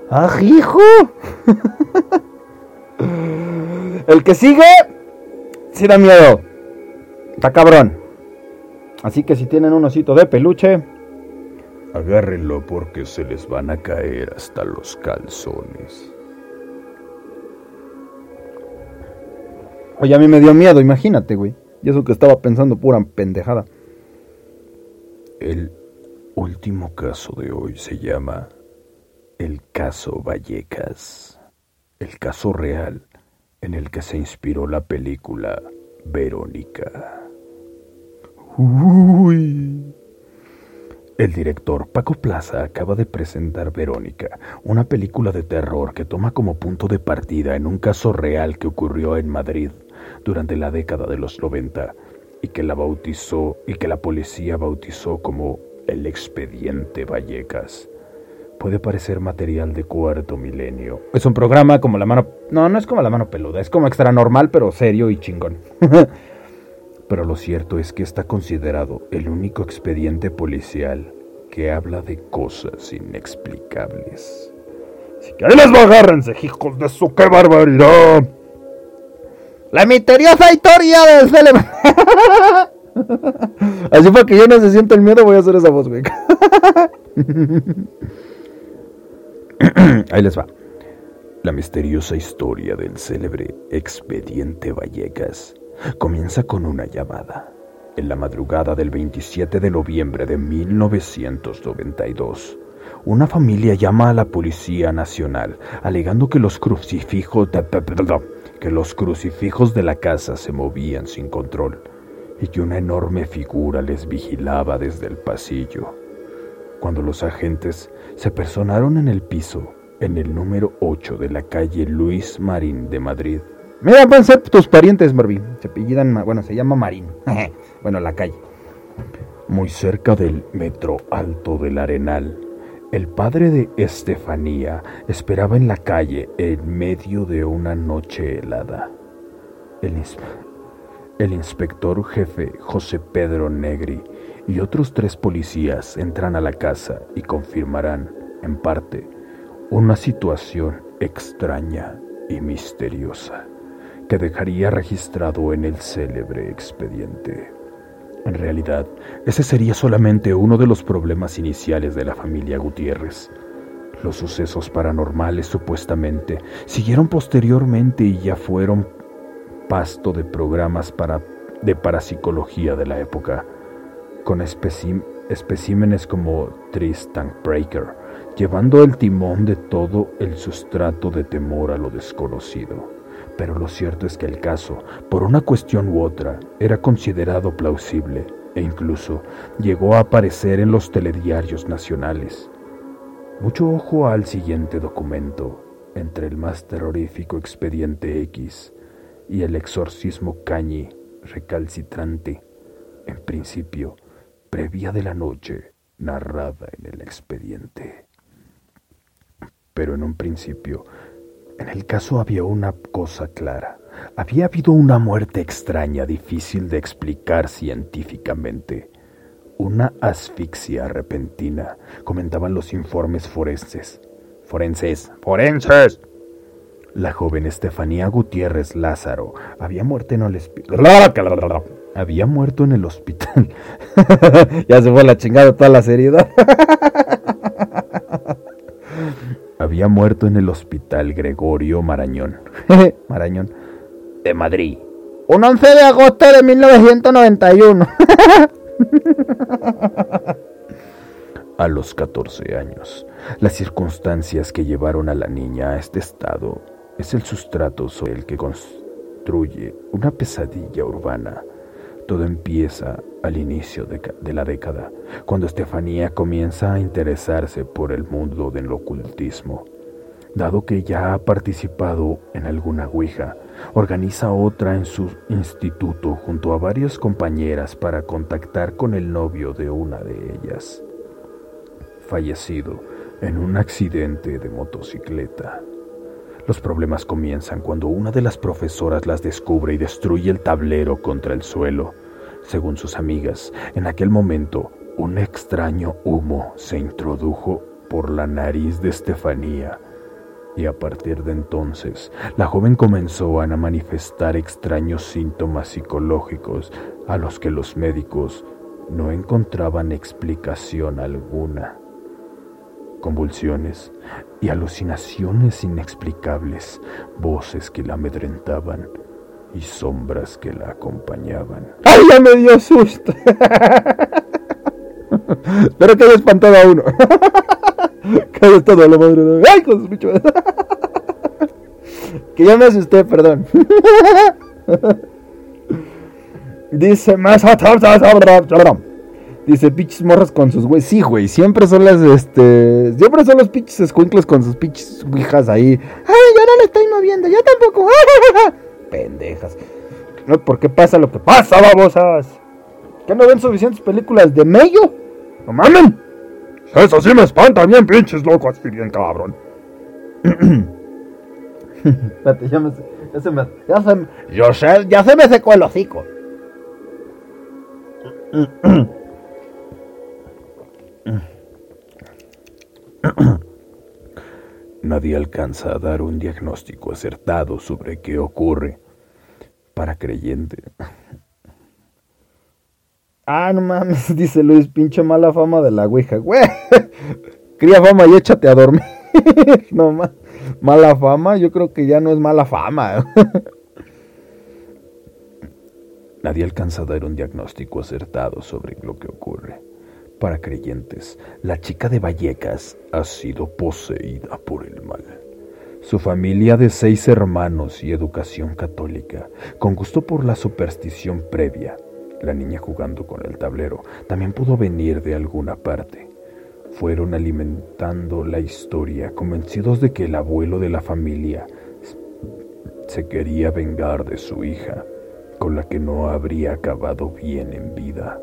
¡Ah, hijo! El que sigue, sí da miedo. Está cabrón. Así que si tienen un osito de peluche, Agárrenlo porque se les van a caer hasta los calzones. Oye, a mí me dio miedo, imagínate, güey. Y eso que estaba pensando pura pendejada. El último caso de hoy se llama el caso Vallecas, el caso real en el que se inspiró la película Verónica. Uy. El director Paco Plaza acaba de presentar Verónica, una película de terror que toma como punto de partida en un caso real que ocurrió en Madrid durante la década de los 90 y que la bautizó y que la policía bautizó como el expediente Vallecas. Puede parecer material de cuarto milenio, Es un programa como la mano... No, no es como la mano peluda, es como extra normal, pero serio y chingón. pero lo cierto es que está considerado el único expediente policial que habla de cosas inexplicables. Así que ahí les va, agárrense, hijos de su qué barbaridad. La misteriosa historia de Cele... Así para que yo no se sienta el miedo, voy a hacer esa voz, güey. Ahí les va. La misteriosa historia del célebre expediente Vallecas comienza con una llamada. En la madrugada del 27 de noviembre de 1992, una familia llama a la Policía Nacional alegando que los crucifijos de, que los crucifijos de la casa se movían sin control y que una enorme figura les vigilaba desde el pasillo. Cuando los agentes se personaron en el piso, en el número 8 de la calle Luis Marín de Madrid. Mira, van a ser tus parientes, Marvin. Se apellidan, bueno, se llama Marín. bueno, la calle. Muy cerca del metro Alto del Arenal, el padre de Estefanía esperaba en la calle en medio de una noche helada. El, inspector jefe José Pedro Negri y otros tres policías entran a la casa y confirmarán, en parte, una situación extraña y misteriosa que dejaría registrado en el célebre expediente. En realidad, ese sería solamente uno de los problemas iniciales de la familia Gutiérrez. Los sucesos paranormales supuestamente siguieron posteriormente y ya fueron pasto de programas de parapsicología de la época, con especímenes como Tristan Breaker, llevando el timón de todo el sustrato de temor a lo desconocido. Pero lo cierto es que el caso, por una cuestión u otra, era considerado plausible e incluso llegó a aparecer en los telediarios nacionales. Mucho ojo al siguiente documento, entre el más terrorífico expediente X y el exorcismo Cañi recalcitrante, en principio, previa de la noche narrada en el expediente. Pero en un principio, en el caso había una cosa clara. Había habido una muerte extraña, difícil de explicar científicamente. Una asfixia repentina, comentaban los informes forenses. Forenses, forenses, la joven Estefanía Gutiérrez Lázaro había muerto en el hospital. Había muerto en el hospital. ya se fue la chingada toda la seriedad. había muerto en el hospital Gregorio Marañón. Marañón. De Madrid. Un 11 de agosto de 1991. a los 14 años. Las circunstancias que llevaron a la niña a este estado es el sustrato sobre el que construye una pesadilla urbana. Todo empieza al inicio de, la década, cuando Estefanía comienza a interesarse por el mundo del ocultismo. Dado que ya ha participado en alguna Ouija, organiza otra en su instituto junto a varias compañeras para contactar con el novio de una de ellas, fallecido en un accidente de motocicleta. Los problemas comienzan cuando una de las profesoras las descubre y destruye el tablero contra el suelo. Según sus amigas, en aquel momento un extraño humo se introdujo por la nariz de Estefanía. Y a partir de entonces la joven comenzó a manifestar extraños síntomas psicológicos a los que los médicos no encontraban explicación alguna. Convulsiones y alucinaciones inexplicables, voces que la amedrentaban y sombras que la acompañaban. ¡Ay, ya me dio susto! Espero que espantado a uno. estado a la madre de... ¡Ay, con sus bichos! que ya me asusté, perdón. Dice más... Dice, pinches morras con sus güey. Sí, güey, siempre son las, este. Siempre son los pinches escuincles con sus pinches hijas ahí. Ay, yo no le estoy moviendo, yo tampoco. Pendejas. No, ¿por qué pasa lo que pasa, babosas? ¿Qué no ven suficientes películas de mello? ¡No mamen! Eso sí me espanta bien, pinches locos, bien cabrón. Espérate, ya me, ya se me, ya se, yo sé, ya se me secó el hocico. Nadie alcanza a dar un diagnóstico acertado sobre qué ocurre para creyente. Ah, no mames, dice Luis, pinche mala fama de la Ouija. Güey, Cría fama y échate a dormir. no más. Mala fama, yo creo que ya no es mala fama. Nadie alcanza a dar un diagnóstico acertado sobre lo que ocurre. Para creyentes, la chica de Vallecas ha sido poseída por el mal. Su familia de seis hermanos y educación católica, con gusto por la superstición previa, la niña jugando con el tablero, también pudo venir de alguna parte. Fueron alimentando la historia, convencidos de que el abuelo de la familia se quería vengar de su hija, con la que no habría acabado bien en vida.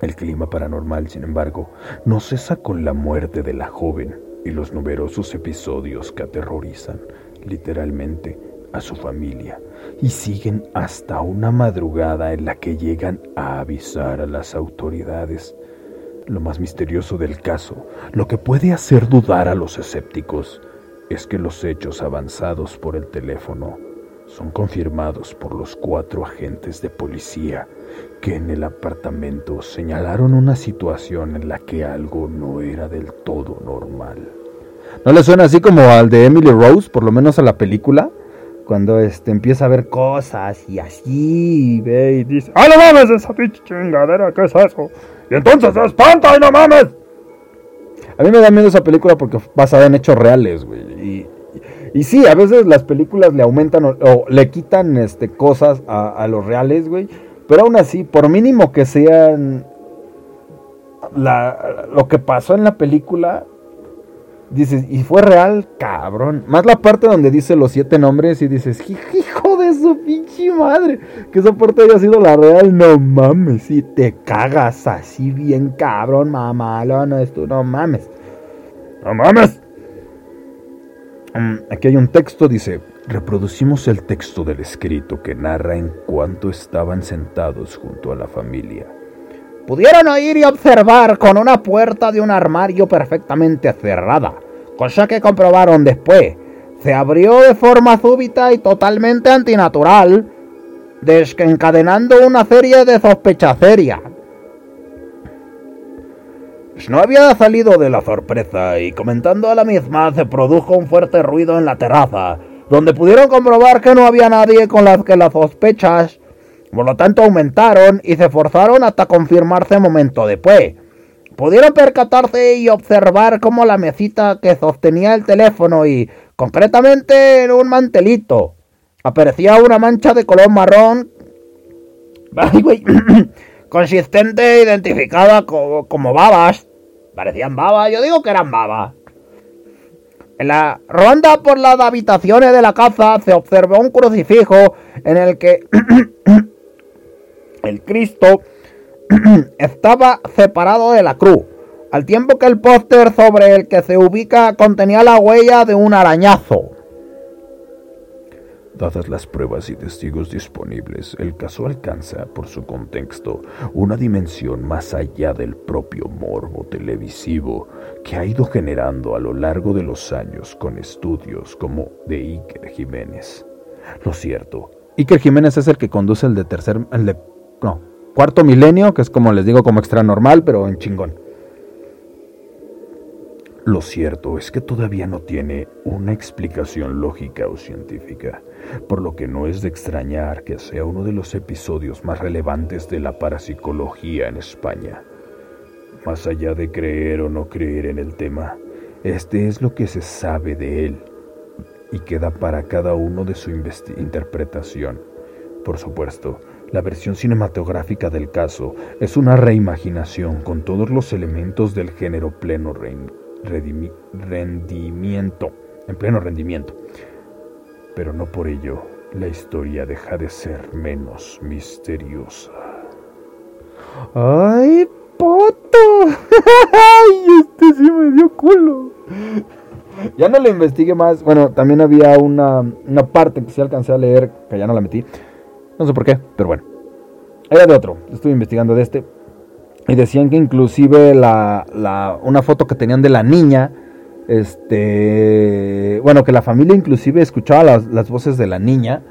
El clima paranormal, sin embargo, no cesa con la muerte de la joven y los numerosos episodios que aterrorizan, literalmente, a su familia y siguen hasta una madrugada en la que llegan a avisar a las autoridades. Lo más misterioso del caso, lo que puede hacer dudar a los escépticos, es que los hechos avanzados por el teléfono son confirmados por los cuatro agentes de policía que en el apartamento señalaron una situación en la que algo no era del todo normal. ¿No le suena así como al de Emily Rose, por lo menos a la película? Cuando este, empieza a ver cosas y así, y ve y dice, ¡Ah, no mames, esa pinche chingadera! ¿Qué es eso? Y entonces se espanta y no mames. A mí me da miedo esa película porque basada en hechos reales, güey. Y sí, a veces las películas le aumentan o, le quitan este, cosas a, los reales, güey. Pero aún así, por mínimo que sean lo que pasó en la película, dices, y fue real, cabrón. Más la parte donde dice los siete nombres y dices, hijo de su pinche madre, que esa parte haya sido la real, no mames, si te cagas así bien, cabrón, mamá, no, esto, no mames. No mames. Mm, aquí hay un texto, dice, reproducimos el texto del escrito que narra en cuanto estaban sentados junto a la familia. Pudieron oír y observar con una puerta de un armario perfectamente cerrada, cosa que comprobaron después. Se abrió de forma súbita y totalmente antinatural, desencadenando una serie de sospechas serias. No había salido de la sorpresa y comentando a la misma se produjo un fuerte ruido en la terraza, donde pudieron comprobar que no había nadie con las que las sospechas, por lo tanto aumentaron y se forzaron hasta confirmarse momento después. Pudieron percatarse y observar cómo la mesita que sostenía el teléfono y concretamente en un mantelito aparecía una mancha de color marrón consistente identificada como babas Parecían babas, yo digo que eran babas. En la ronda por las habitaciones de la casa se observó un crucifijo en el que el Cristo estaba separado de la cruz, al tiempo que el póster sobre el que se ubica contenía la huella de un arañazo. Dadas las pruebas y testigos disponibles, el caso alcanza, por su contexto, una dimensión más allá del propio morbo televisivo que ha ido generando a lo largo de los años con estudios como de Iker Jiménez. Lo cierto. Iker Jiménez es el que conduce el de tercer, el de, no, cuarto milenio, que es como les digo, como extra normal, pero en chingón. Lo cierto es que todavía no tiene una explicación lógica o científica, por lo que no es de extrañar que sea uno de los episodios más relevantes de la parapsicología en España. Más allá de creer o no creer en el tema, este es lo que se sabe de él y queda para cada uno de su interpretación. Por supuesto, la versión cinematográfica del caso es una reimaginación con todos los elementos del género pleno rendimiento, en pleno rendimiento. Pero no por ello la historia deja de ser menos misteriosa. ¡Ay, poto! ¡Ay, este sí me dio culo! Ya no le investigué más. Bueno, también había una, una parte que sí alcancé a leer, que ya no la metí. No sé por qué, pero bueno. Era de otro. Estuve investigando de este. Y decían que inclusive la, la, una foto que tenían de la niña, este, bueno, que la familia inclusive escuchaba las, las voces de la niña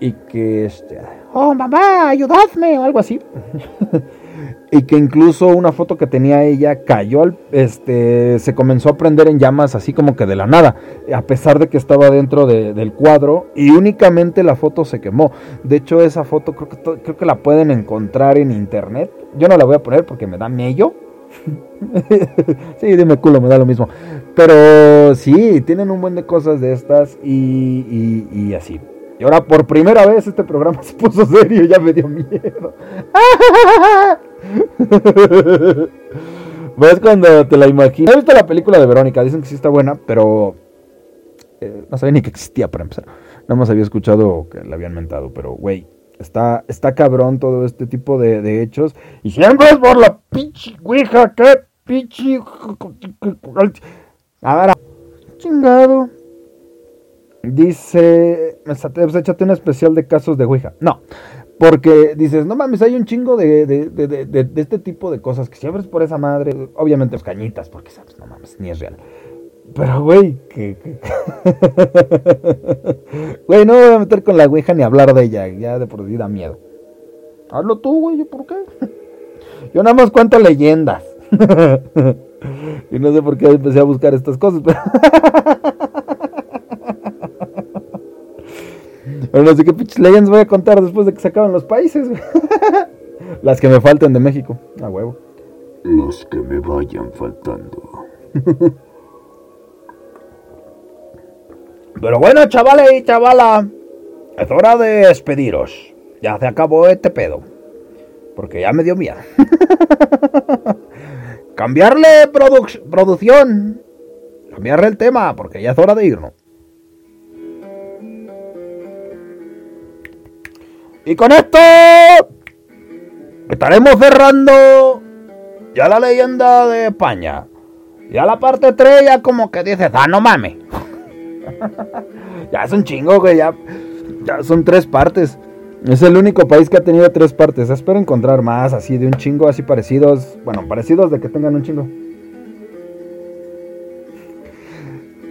y que, este, oh mamá, ayudadme o algo así. y que incluso una foto que tenía ella cayó este, se comenzó a prender en llamas así como que de la nada, a pesar de que estaba dentro del cuadro y únicamente la foto se quemó. De hecho, esa foto creo que, creo que la pueden encontrar en internet. Yo no la voy a poner porque me da miedo. sí, dime culo, me da lo mismo. Pero sí, tienen un buen de cosas de estas y, y así. Y ahora por primera vez este programa se puso serio y ya me dio miedo. ¿Ves cuando te la imaginas? He visto la película de Verónica, dicen que sí está buena, pero eh, no sabía ni que existía para empezar. Nada más había escuchado que la habían mentado, pero güey, está, está cabrón todo este tipo de, de hechos. Y siempre es por la pinche ouija, qué pinche... A chingado. Dice, pues échate un especial de casos de Ouija. No, porque dices, no mames, hay un chingo de, de, de, de, este tipo de cosas que siempre es por esa madre. Obviamente, es cañitas, porque sabes, no mames, ni es real. Pero, güey, que. Güey, no me voy a meter con la Ouija ni hablar de ella. Ya de por sí miedo. Hazlo tú, güey, ¿por qué? Yo nada más cuento leyendas. y no sé por qué empecé a buscar estas cosas, pero. Pero no sé qué pinches leyendas voy a contar después de que se acaban los países. Las que me faltan de México. A huevo. Los que me vayan faltando. Pero bueno, chavales y chavala. Es hora de despediros. Ya se acabó este pedo. Porque ya me dio miedo. Cambiarle producción. Cambiarle el tema, porque ya es hora de irnos. Y con esto estaremos cerrando ya la leyenda de España. Ya la parte 3 ya como que dices, ah, no mames. Ya es un chingo, güey, ya, son tres partes. Es el único país que ha tenido tres partes. Espero encontrar más así de un chingo, así parecidos. Bueno, parecidos de que tengan un chingo.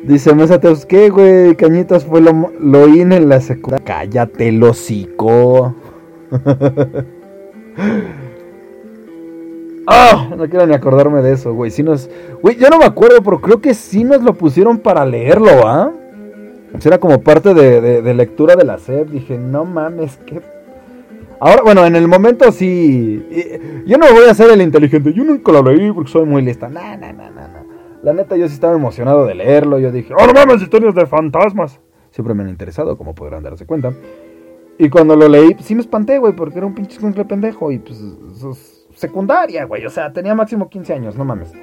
Dice Mesateus, ¿qué, güey? Cañitas fue lo, lo in en la secundaria. Cállate, lo hocico. Ah, no quiero ni acordarme de eso, güey. Si nos, güey, yo no me acuerdo, pero creo que sí nos lo pusieron para leerlo, ¿ah? Era como parte de, de, lectura de la SEP. Dije, no mames, qué. Ahora, bueno, en el momento sí. Yo no voy a ser el inteligente. Yo nunca lo leí porque soy muy lista. No, no, no, no, no. La neta, yo sí estaba emocionado de leerlo. Yo dije, ¡oh, no mames, historias de fantasmas! Siempre me han interesado, como podrán darse cuenta. Y cuando lo leí, pues sí me espanté, güey, porque era un pinche simple pendejo. Y pues, secundaria, güey. O sea, tenía máximo 15 años, no mames.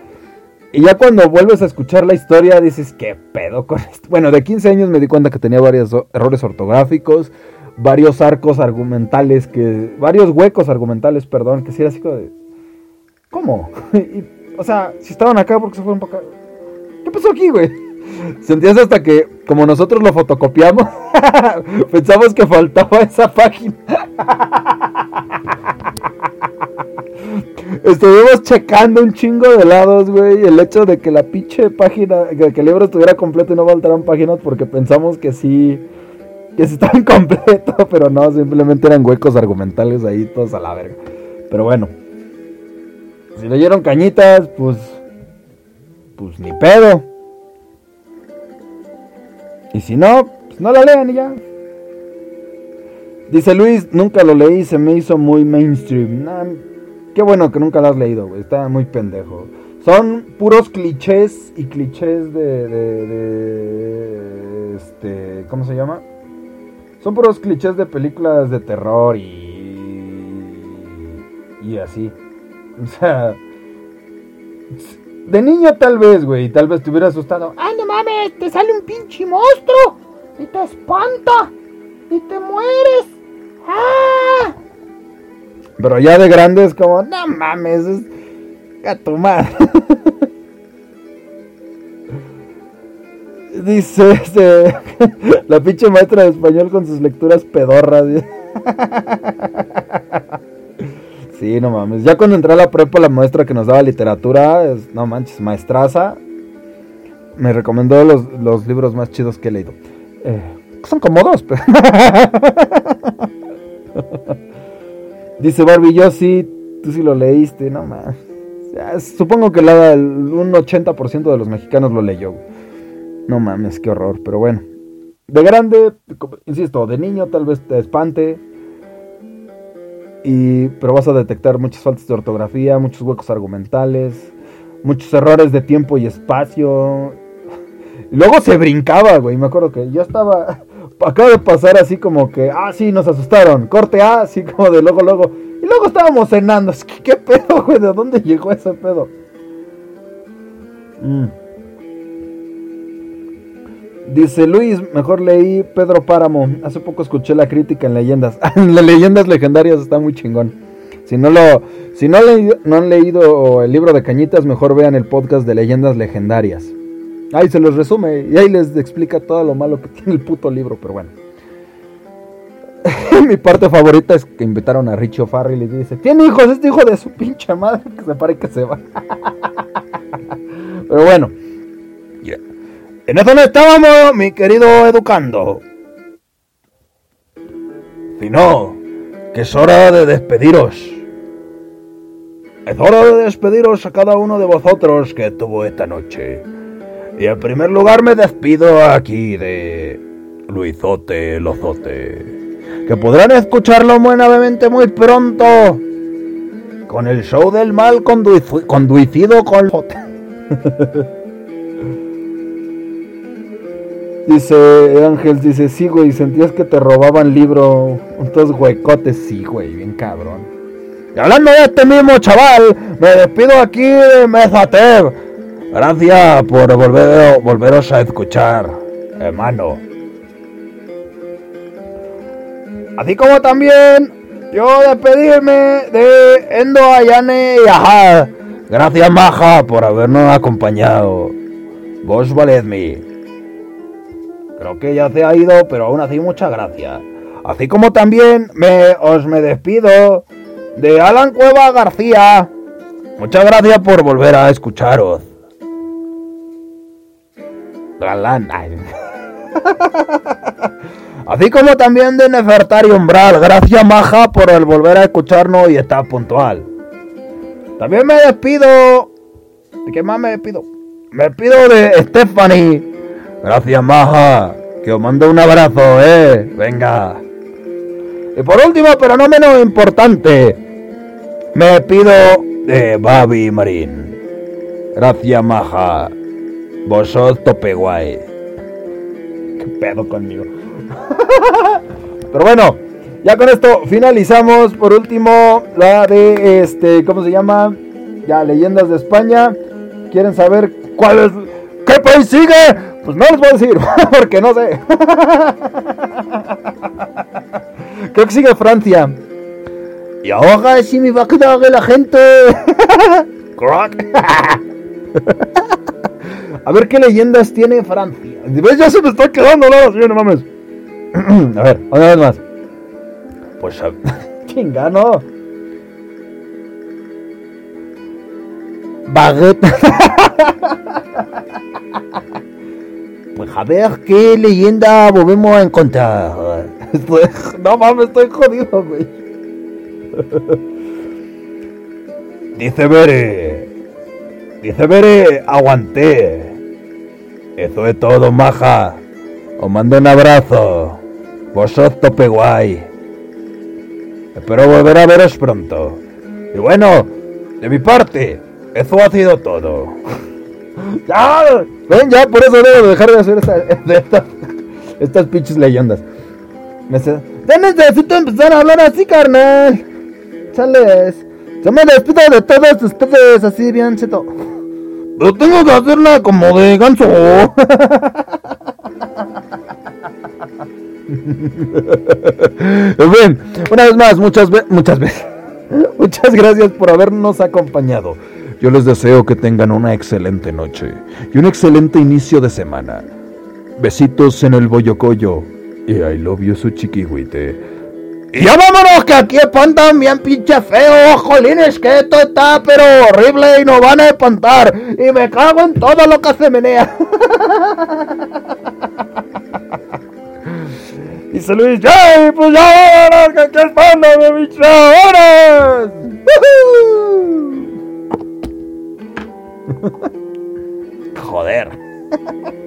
Y ya cuando vuelves a escuchar la historia, dices, ¿qué pedo con esto? Bueno, de 15 años me di cuenta que tenía varios errores ortográficos, varios arcos argumentales, que varios huecos argumentales, perdón, que sí era así como de. ¿Cómo? y, o sea, si estaban acá porque se fueron para acá. ¿Qué pasó aquí, güey? Sentías hasta que, como nosotros lo fotocopiamos, pensamos que faltaba esa página. Estuvimos checando un chingo de lados, güey. El hecho de que la pinche página, que, el libro estuviera completo y no faltaran páginas porque pensamos que sí, que sí estaba incompleto, pero no, simplemente eran huecos argumentales ahí todos a la verga. Pero bueno, si leyeron cañitas, pues. Pues ni pedo. Y si no, pues no la lean y ya. Dice Luis, nunca lo leí, se me hizo muy mainstream. Qué bueno que nunca lo has leído, güey. Está muy pendejo. Son puros clichés y clichés de, de, de, Este. ¿Cómo se llama? Son puros clichés de películas de terror y. Y así. O sea. De niño tal vez, güey. Tal vez te hubiera asustado. ¡Ay, no mames! Te sale un pinche monstruo. Y te espanta. Y te mueres. Pero ya de grande es como, no mames, es a tu madre. Dice este, la pinche maestra de español con sus lecturas pedorras. Sí, no mames. Ya cuando entré a la prepa, la maestra que nos daba literatura, no manches, maestraza, me recomendó los, libros más chidos que he leído. Eh, son como dos, Dice Barbie, yo sí Tú sí lo leíste, no más. Supongo que la, un 80% de los mexicanos lo leyó. No mames, qué horror, pero bueno. De grande, insisto, de niño tal vez te espante. Y, pero vas a detectar muchas faltas de ortografía, muchos huecos argumentales, muchos errores de tiempo y espacio. Luego se brincaba, güey. Me acuerdo que yo estaba. Acaba de pasar así como que. Ah, sí, nos asustaron. Corte A, así como de luego, luego. Y luego estábamos cenando. Es que, ¿Qué pedo, güey? ¿De dónde llegó ese pedo? Mm. Dice Luis, mejor leí Pedro Páramo. Hace poco escuché la crítica en leyendas. en leyendas legendarias está muy chingón. Si no lo, si no, no han leído el libro de Cañitas, mejor vean el podcast de leyendas legendarias. Ahí se los resume y ahí les explica todo lo malo que tiene el puto libro, pero bueno. Mi parte favorita es que invitaron a Richie O'Farrell y le dice, tiene hijos, este hijo de su pinche madre, que se pare que se va. pero bueno. En eso no estábamos, mi querido educando. Si no, que es hora de despediros. Es hora de despediros a cada uno de vosotros que estuvo esta noche. Y en primer lugar me despido aquí de Luizote Lozote. Que podrán escucharlo muy nuevamente muy pronto. Con el show del mal conducido con... Dice Ángel, dice, sí, güey, sentías que te robaban libro, estos huecotes, sí, güey, bien cabrón. Y hablando de este mismo chaval, me despido aquí de Mezatev. Gracias por volver, volveros a escuchar, hermano. Así como también yo despedirme de Endo Ayane y Ajá. Gracias, Maja, por habernos acompañado. Vos valedme. Creo que ya se ha ido, pero aún así muchas gracias. Así como también me, os me despido de Alan Cueva García. Muchas gracias por volver a escucharos. Galán. Así como también de Nefertari Umbral. Gracias, Maja, por el volver a escucharnos y estar puntual. También me despido. ¿De qué más me despido? Me despido de Stephanie. Gracias, Maja. Que os mando un abrazo, eh. Venga. Y por último, pero no menos importante, me pido de Babi Marín. Gracias, Maja. Vosotros tope guay. Qué pedo conmigo. pero bueno, ya con esto finalizamos. Por último, la de este, ¿cómo se llama? Ya, leyendas de España. ¿Quieren saber cuál es? ¿Qué país sigue? Pues no les voy a decir, porque no sé. Creo que sigue Francia. Y ahora sí me va a quedar la gente. A ver qué leyendas tiene Francia. ¿Ves? Ya se me está quedando la no mames. a ver, una vez más. Pues a... chinga, no. Baguette. Pues a ver qué leyenda volvemos a encontrar. no mames, estoy jodido, güey. Dice Bere. Dice Bere, aguanté. Eso es todo, maja. Os mando un abrazo. Vosotros tope. Espero volver a veros pronto. Y bueno, de mi parte, eso ha sido todo. ¡Ya! Ven, ya, por eso debo dejar de hacer estas, estas pinches leyendas. Ya necesito empezar a hablar así, carnal. Chales. Yo me despido de todos ustedes así bien cheto. Pero tengo que hacerla como de ganso. Bien, una vez más, muchas veces, muchas veces. Muchas gracias por habernos acompañado. Yo les deseo que tengan una excelente noche y un excelente inicio de semana. Besitos en el boyocoyo y I love you su chiquihuite. Y ya vámonos, que aquí espantan bien pinche feo, jolines, que esto está pero horrible y nos van a espantar. Y me cago en todo lo que se menea. Dice Luis, pues ya vámonos, que aquí espantan, me pinche horas. Joder.